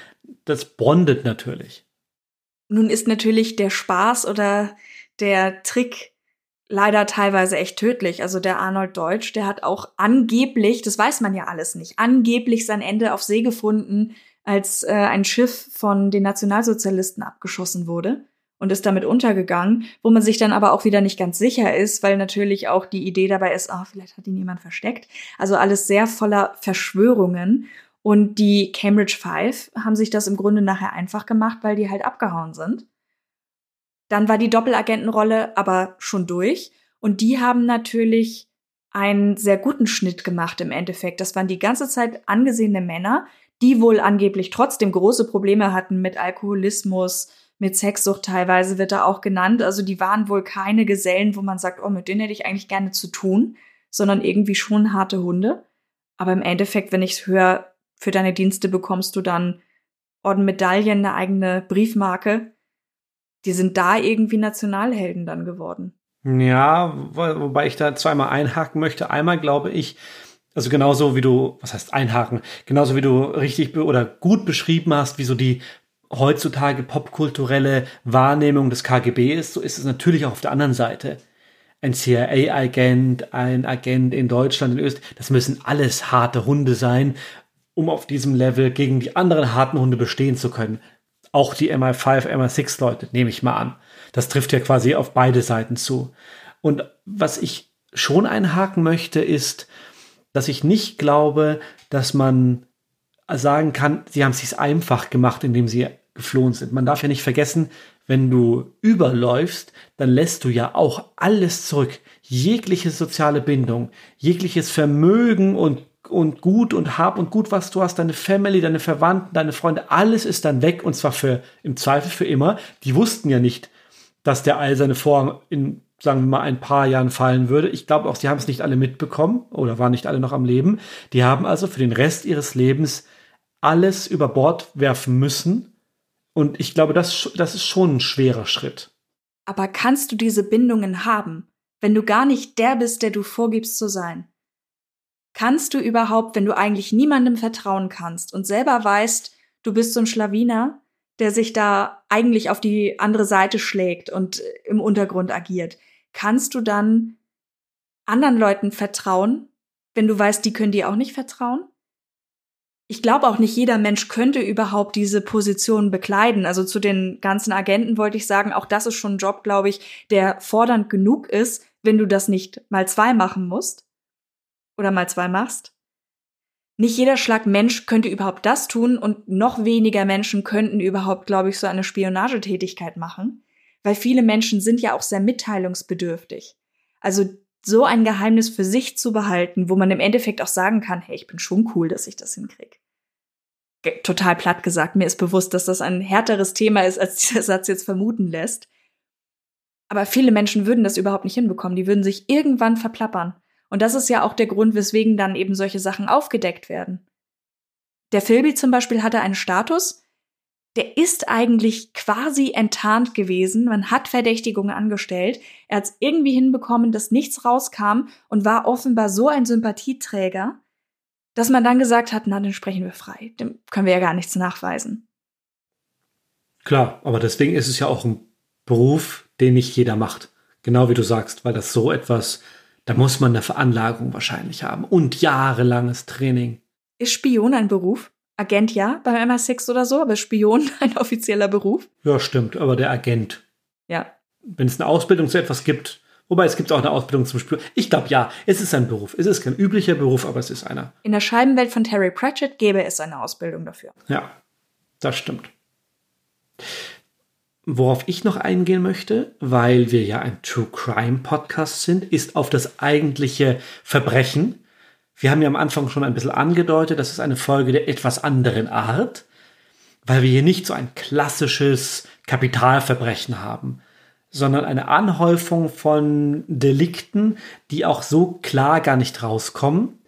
Das bondet natürlich. Nun ist natürlich der Spaß oder der Trick leider teilweise echt tödlich. Also der Arnold Deutsch, der hat auch angeblich, das weiß man ja alles nicht, angeblich sein Ende auf See gefunden, als äh, ein Schiff von den Nationalsozialisten abgeschossen wurde und ist damit untergegangen, wo man sich dann aber auch wieder nicht ganz sicher ist, weil natürlich auch die Idee dabei ist, oh, vielleicht hat ihn jemand versteckt. Also alles sehr voller Verschwörungen. Und die Cambridge Five haben sich das im Grunde nachher einfach gemacht, weil die halt abgehauen sind. Dann war die Doppelagentenrolle aber schon durch. Und die haben natürlich einen sehr guten Schnitt gemacht im Endeffekt. Das waren die ganze Zeit angesehene Männer, die wohl angeblich trotzdem große Probleme hatten mit Alkoholismus, mit Sexsucht teilweise wird da auch genannt. Also die waren wohl keine Gesellen, wo man sagt, oh, mit denen hätte ich eigentlich gerne zu tun, sondern irgendwie schon harte Hunde. Aber im Endeffekt, wenn ich es höre, für deine Dienste bekommst du dann Orden Medaillen, eine eigene Briefmarke die sind da irgendwie Nationalhelden dann geworden. Ja, wobei ich da zweimal einhaken möchte. Einmal glaube ich, also genauso wie du, was heißt einhaken, genauso wie du richtig oder gut beschrieben hast, wie so die heutzutage popkulturelle Wahrnehmung des KGB ist, so ist es natürlich auch auf der anderen Seite. Ein CIA-Agent, ein Agent in Deutschland, in Österreich, das müssen alles harte Hunde sein, um auf diesem Level gegen die anderen harten Hunde bestehen zu können auch die MI5, MI6 Leute, nehme ich mal an. Das trifft ja quasi auf beide Seiten zu. Und was ich schon einhaken möchte, ist, dass ich nicht glaube, dass man sagen kann, sie haben es sich einfach gemacht, indem sie geflohen sind. Man darf ja nicht vergessen, wenn du überläufst, dann lässt du ja auch alles zurück. Jegliche soziale Bindung, jegliches Vermögen und und Gut und Hab und Gut, was du hast, deine Family, deine Verwandten, deine Freunde, alles ist dann weg und zwar für im Zweifel für immer. Die wussten ja nicht, dass der eiserne Vorhang in sagen wir mal ein paar Jahren fallen würde. Ich glaube auch, sie haben es nicht alle mitbekommen oder waren nicht alle noch am Leben. Die haben also für den Rest ihres Lebens alles über Bord werfen müssen. Und ich glaube, das, das ist schon ein schwerer Schritt. Aber kannst du diese Bindungen haben, wenn du gar nicht der bist, der du vorgibst zu sein? Kannst du überhaupt, wenn du eigentlich niemandem vertrauen kannst und selber weißt, du bist so ein Schlawiner, der sich da eigentlich auf die andere Seite schlägt und im Untergrund agiert, kannst du dann anderen Leuten vertrauen, wenn du weißt, die können dir auch nicht vertrauen? Ich glaube auch nicht jeder Mensch könnte überhaupt diese Position bekleiden. Also zu den ganzen Agenten wollte ich sagen, auch das ist schon ein Job, glaube ich, der fordernd genug ist, wenn du das nicht mal zwei machen musst oder mal zwei machst. Nicht jeder Schlag Mensch könnte überhaupt das tun und noch weniger Menschen könnten überhaupt, glaube ich, so eine Spionagetätigkeit machen, weil viele Menschen sind ja auch sehr mitteilungsbedürftig. Also so ein Geheimnis für sich zu behalten, wo man im Endeffekt auch sagen kann, hey, ich bin schon cool, dass ich das hinkriege. Total platt gesagt, mir ist bewusst, dass das ein härteres Thema ist, als <laughs> dieser Satz jetzt vermuten lässt. Aber viele Menschen würden das überhaupt nicht hinbekommen. Die würden sich irgendwann verplappern. Und das ist ja auch der Grund, weswegen dann eben solche Sachen aufgedeckt werden. Der Philby zum Beispiel hatte einen Status, der ist eigentlich quasi enttarnt gewesen. Man hat Verdächtigungen angestellt. Er hat es irgendwie hinbekommen, dass nichts rauskam und war offenbar so ein Sympathieträger, dass man dann gesagt hat, na, den sprechen wir frei. Dem können wir ja gar nichts nachweisen. Klar, aber deswegen ist es ja auch ein Beruf, den nicht jeder macht. Genau wie du sagst, weil das so etwas da muss man eine Veranlagung wahrscheinlich haben und jahrelanges Training. Ist Spion ein Beruf? Agent ja, beim MI6 oder so, aber Spion <laughs> ein offizieller Beruf? Ja, stimmt, aber der Agent. Ja. Wenn es eine Ausbildung zu etwas gibt, Wobei es gibt auch eine Ausbildung zum Spiel. Ich glaube ja, es ist ein Beruf. Es ist kein üblicher Beruf, aber es ist einer. In der Scheibenwelt von Terry Pratchett gäbe es eine Ausbildung dafür. Ja, das stimmt. Worauf ich noch eingehen möchte, weil wir ja ein True Crime Podcast sind, ist auf das eigentliche Verbrechen. Wir haben ja am Anfang schon ein bisschen angedeutet, das ist eine Folge der etwas anderen Art, weil wir hier nicht so ein klassisches Kapitalverbrechen haben, sondern eine Anhäufung von Delikten, die auch so klar gar nicht rauskommen,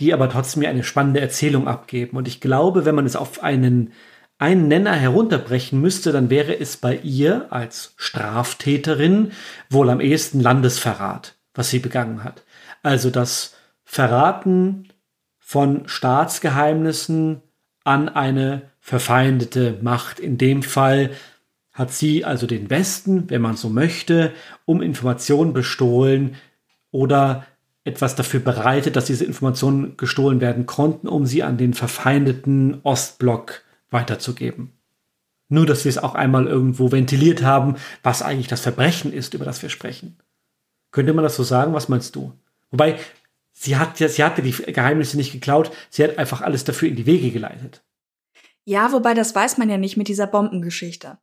die aber trotzdem eine spannende Erzählung abgeben. Und ich glaube, wenn man es auf einen einen Nenner herunterbrechen müsste, dann wäre es bei ihr als Straftäterin wohl am ehesten Landesverrat, was sie begangen hat. Also das Verraten von Staatsgeheimnissen an eine verfeindete Macht. In dem Fall hat sie also den Westen, wenn man so möchte, um Informationen bestohlen oder etwas dafür bereitet, dass diese Informationen gestohlen werden konnten, um sie an den verfeindeten Ostblock weiterzugeben. Nur, dass wir es auch einmal irgendwo ventiliert haben, was eigentlich das Verbrechen ist, über das wir sprechen. Könnte man das so sagen? Was meinst du? Wobei, sie hat ja, sie hatte die Geheimnisse nicht geklaut, sie hat einfach alles dafür in die Wege geleitet. Ja, wobei das weiß man ja nicht mit dieser Bombengeschichte.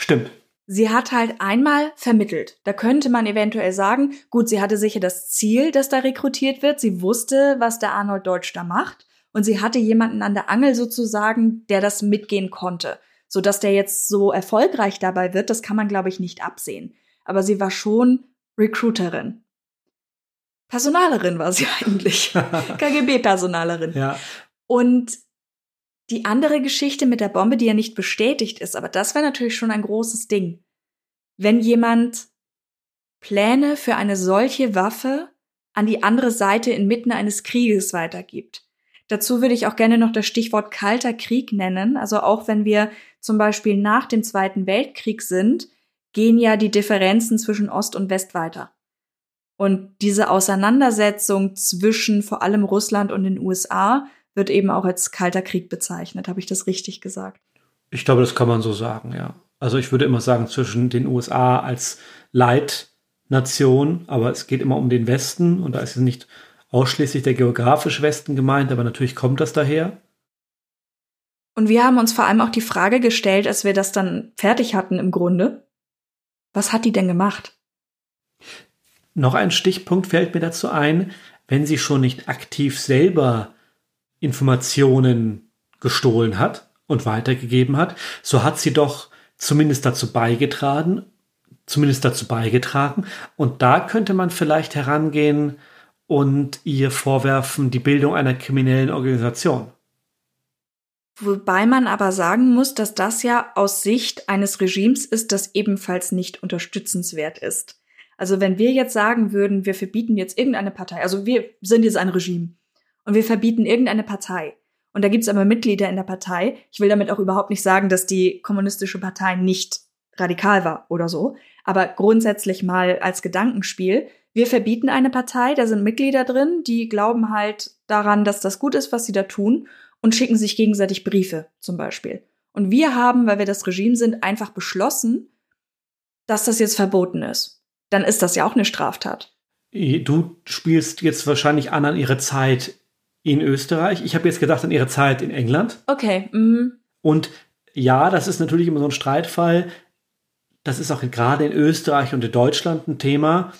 Stimmt. Sie hat halt einmal vermittelt. Da könnte man eventuell sagen, gut, sie hatte sicher das Ziel, dass da rekrutiert wird. Sie wusste, was der Arnold Deutsch da macht und sie hatte jemanden an der Angel sozusagen, der das mitgehen konnte. So dass der jetzt so erfolgreich dabei wird, das kann man glaube ich nicht absehen. Aber sie war schon Recruiterin. Personalerin war sie <laughs> eigentlich. <laughs> KGB-Personalerin. Ja. Und die andere Geschichte mit der Bombe, die ja nicht bestätigt ist, aber das wäre natürlich schon ein großes Ding. Wenn jemand Pläne für eine solche Waffe an die andere Seite inmitten eines Krieges weitergibt. Dazu würde ich auch gerne noch das Stichwort Kalter Krieg nennen. Also auch wenn wir zum Beispiel nach dem Zweiten Weltkrieg sind, gehen ja die Differenzen zwischen Ost und West weiter. Und diese Auseinandersetzung zwischen vor allem Russland und den USA wird eben auch als Kalter Krieg bezeichnet. Habe ich das richtig gesagt? Ich glaube, das kann man so sagen, ja. Also ich würde immer sagen, zwischen den USA als Leitnation, aber es geht immer um den Westen und da ist es nicht ausschließlich der geografische Westen gemeint, aber natürlich kommt das daher. Und wir haben uns vor allem auch die Frage gestellt, als wir das dann fertig hatten im Grunde, was hat die denn gemacht? Noch ein Stichpunkt fällt mir dazu ein, wenn sie schon nicht aktiv selber Informationen gestohlen hat und weitergegeben hat, so hat sie doch zumindest dazu beigetragen, zumindest dazu beigetragen. Und da könnte man vielleicht herangehen, und ihr vorwerfen die Bildung einer kriminellen Organisation. Wobei man aber sagen muss, dass das ja aus Sicht eines Regimes ist, das ebenfalls nicht unterstützenswert ist. Also wenn wir jetzt sagen würden, wir verbieten jetzt irgendeine Partei, also wir sind jetzt ein Regime und wir verbieten irgendeine Partei. Und da gibt es aber Mitglieder in der Partei. Ich will damit auch überhaupt nicht sagen, dass die kommunistische Partei nicht radikal war oder so. Aber grundsätzlich mal als Gedankenspiel, wir verbieten eine Partei, da sind Mitglieder drin, die glauben halt daran, dass das gut ist, was sie da tun und schicken sich gegenseitig Briefe zum Beispiel. Und wir haben, weil wir das Regime sind, einfach beschlossen, dass das jetzt verboten ist. Dann ist das ja auch eine Straftat. Du spielst jetzt wahrscheinlich an an ihre Zeit in Österreich. Ich habe jetzt gedacht an ihre Zeit in England. Okay. Mhm. Und ja, das ist natürlich immer so ein Streitfall. Das ist auch gerade in Österreich und in Deutschland ein Thema.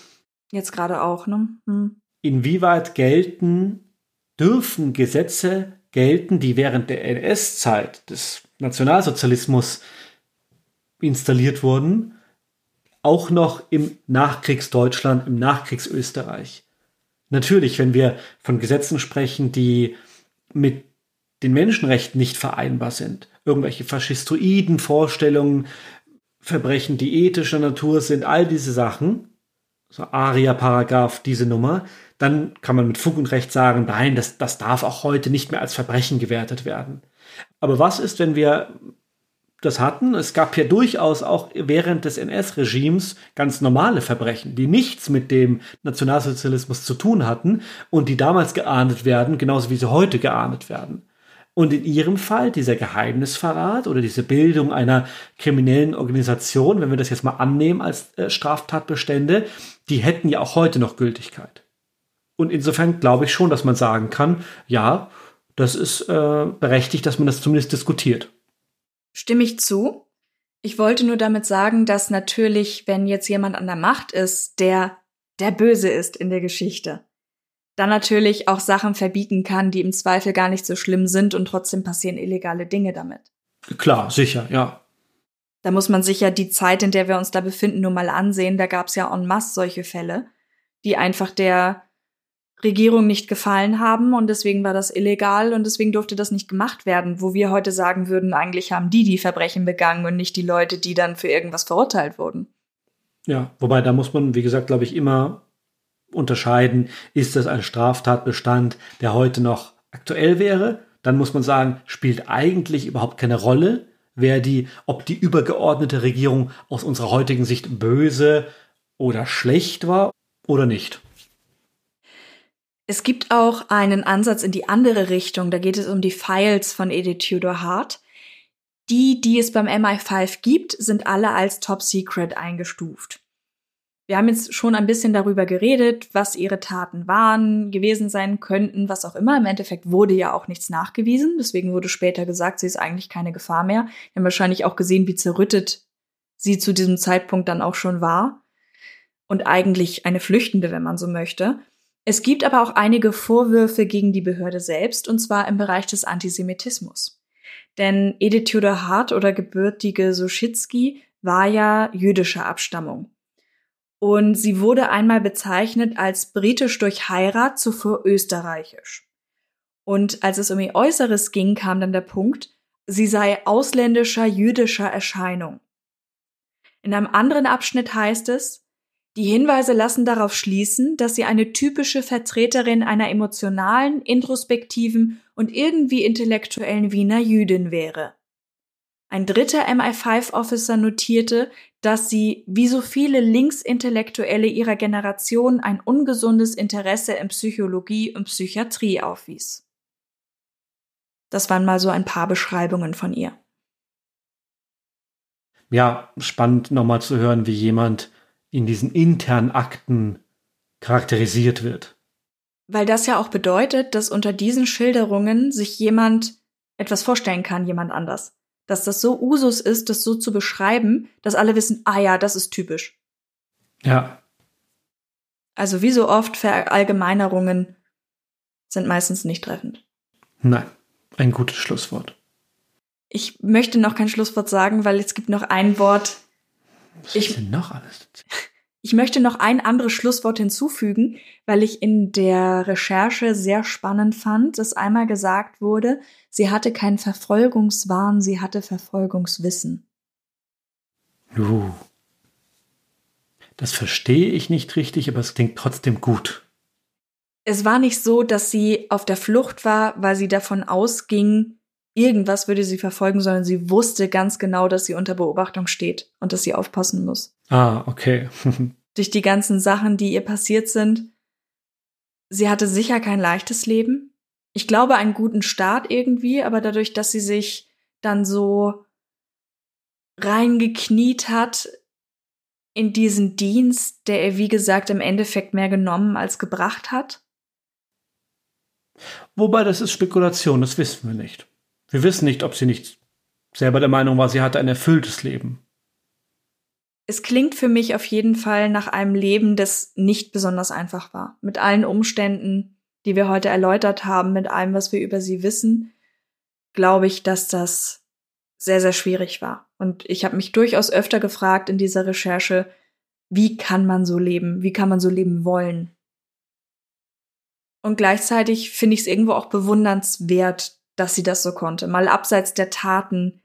Jetzt gerade auch, ne? Hm. Inwieweit gelten, dürfen Gesetze gelten, die während der NS-Zeit des Nationalsozialismus installiert wurden, auch noch im Nachkriegsdeutschland, im Nachkriegsösterreich. Natürlich, wenn wir von Gesetzen sprechen, die mit den Menschenrechten nicht vereinbar sind, irgendwelche faschistoiden Vorstellungen, Verbrechen, die ethischer Natur sind, all diese Sachen, so ARIA-Paragraph, diese Nummer, dann kann man mit Fug und Recht sagen, nein, das, das darf auch heute nicht mehr als Verbrechen gewertet werden. Aber was ist, wenn wir das hatten? Es gab ja durchaus auch während des NS-Regimes ganz normale Verbrechen, die nichts mit dem Nationalsozialismus zu tun hatten und die damals geahndet werden, genauso wie sie heute geahndet werden. Und in ihrem Fall, dieser Geheimnisverrat oder diese Bildung einer kriminellen Organisation, wenn wir das jetzt mal annehmen als äh, Straftatbestände, die hätten ja auch heute noch Gültigkeit. Und insofern glaube ich schon, dass man sagen kann, ja, das ist äh, berechtigt, dass man das zumindest diskutiert. Stimme ich zu. Ich wollte nur damit sagen, dass natürlich, wenn jetzt jemand an der Macht ist, der der Böse ist in der Geschichte, dann natürlich auch Sachen verbieten kann, die im Zweifel gar nicht so schlimm sind und trotzdem passieren illegale Dinge damit. Klar, sicher, ja. Da muss man sich ja die Zeit, in der wir uns da befinden, nur mal ansehen. Da gab es ja en masse solche Fälle, die einfach der Regierung nicht gefallen haben und deswegen war das illegal und deswegen durfte das nicht gemacht werden, wo wir heute sagen würden, eigentlich haben die die Verbrechen begangen und nicht die Leute, die dann für irgendwas verurteilt wurden. Ja, wobei da muss man, wie gesagt, glaube ich, immer unterscheiden, ist das ein Straftatbestand, der heute noch aktuell wäre? Dann muss man sagen, spielt eigentlich überhaupt keine Rolle, wer die, ob die übergeordnete Regierung aus unserer heutigen Sicht böse oder schlecht war oder nicht. Es gibt auch einen Ansatz in die andere Richtung. Da geht es um die Files von Edith Tudor Hart. Die, die es beim MI5 gibt, sind alle als Top Secret eingestuft. Wir haben jetzt schon ein bisschen darüber geredet, was ihre Taten waren, gewesen sein könnten, was auch immer. Im Endeffekt wurde ja auch nichts nachgewiesen. Deswegen wurde später gesagt, sie ist eigentlich keine Gefahr mehr. Wir haben wahrscheinlich auch gesehen, wie zerrüttet sie zu diesem Zeitpunkt dann auch schon war. Und eigentlich eine Flüchtende, wenn man so möchte. Es gibt aber auch einige Vorwürfe gegen die Behörde selbst, und zwar im Bereich des Antisemitismus. Denn Edith Tudor Hart oder gebürtige Suschitzky war ja jüdischer Abstammung. Und sie wurde einmal bezeichnet als britisch durch Heirat, zuvor österreichisch. Und als es um ihr Äußeres ging, kam dann der Punkt, sie sei ausländischer jüdischer Erscheinung. In einem anderen Abschnitt heißt es, die Hinweise lassen darauf schließen, dass sie eine typische Vertreterin einer emotionalen, introspektiven und irgendwie intellektuellen Wiener Jüdin wäre. Ein dritter MI5-Officer notierte, dass sie, wie so viele Linksintellektuelle ihrer Generation, ein ungesundes Interesse in Psychologie und Psychiatrie aufwies. Das waren mal so ein paar Beschreibungen von ihr. Ja, spannend nochmal zu hören, wie jemand in diesen internen Akten charakterisiert wird. Weil das ja auch bedeutet, dass unter diesen Schilderungen sich jemand etwas vorstellen kann, jemand anders dass das so Usus ist, das so zu beschreiben, dass alle wissen, ah ja, das ist typisch. Ja. Also wie so oft Verallgemeinerungen sind meistens nicht treffend. Nein, ein gutes Schlusswort. Ich möchte noch kein Schlusswort sagen, weil es gibt noch ein Wort. Was ich, ist denn noch alles? Ich möchte noch ein anderes Schlusswort hinzufügen, weil ich in der Recherche sehr spannend fand, dass einmal gesagt wurde, sie hatte keinen Verfolgungswahn, sie hatte Verfolgungswissen. Uh. Das verstehe ich nicht richtig, aber es klingt trotzdem gut. Es war nicht so, dass sie auf der Flucht war, weil sie davon ausging, irgendwas würde sie verfolgen, sondern sie wusste ganz genau, dass sie unter Beobachtung steht und dass sie aufpassen muss. Ah, okay. <laughs> Durch die ganzen Sachen, die ihr passiert sind. Sie hatte sicher kein leichtes Leben. Ich glaube, einen guten Start irgendwie, aber dadurch, dass sie sich dann so reingekniet hat in diesen Dienst, der ihr, wie gesagt, im Endeffekt mehr genommen als gebracht hat. Wobei das ist Spekulation, das wissen wir nicht. Wir wissen nicht, ob sie nicht selber der Meinung war, sie hatte ein erfülltes Leben. Es klingt für mich auf jeden Fall nach einem Leben, das nicht besonders einfach war. Mit allen Umständen, die wir heute erläutert haben, mit allem, was wir über sie wissen, glaube ich, dass das sehr, sehr schwierig war. Und ich habe mich durchaus öfter gefragt in dieser Recherche, wie kann man so leben? Wie kann man so leben wollen? Und gleichzeitig finde ich es irgendwo auch bewundernswert, dass sie das so konnte, mal abseits der Taten,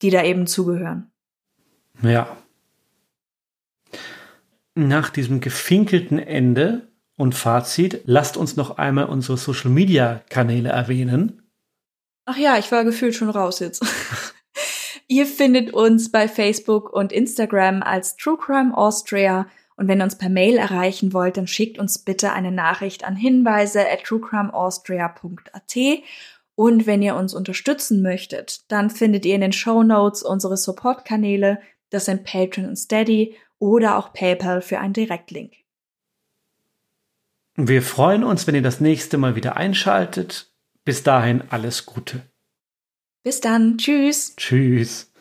die da eben zugehören. Ja. Nach diesem gefinkelten Ende und Fazit, lasst uns noch einmal unsere Social Media Kanäle erwähnen. Ach ja, ich war gefühlt schon raus jetzt. <laughs> Ihr findet uns bei Facebook und Instagram als True Crime Austria und wenn ihr uns per Mail erreichen wollt, dann schickt uns bitte eine Nachricht an hinweise at truecrimeaustria.at Und wenn ihr uns unterstützen möchtet, dann findet ihr in den Show Notes unsere Support-Kanäle, das sind Patreon und Steady oder auch PayPal für einen Direktlink. Wir freuen uns, wenn ihr das nächste Mal wieder einschaltet. Bis dahin alles Gute. Bis dann. Tschüss. Tschüss.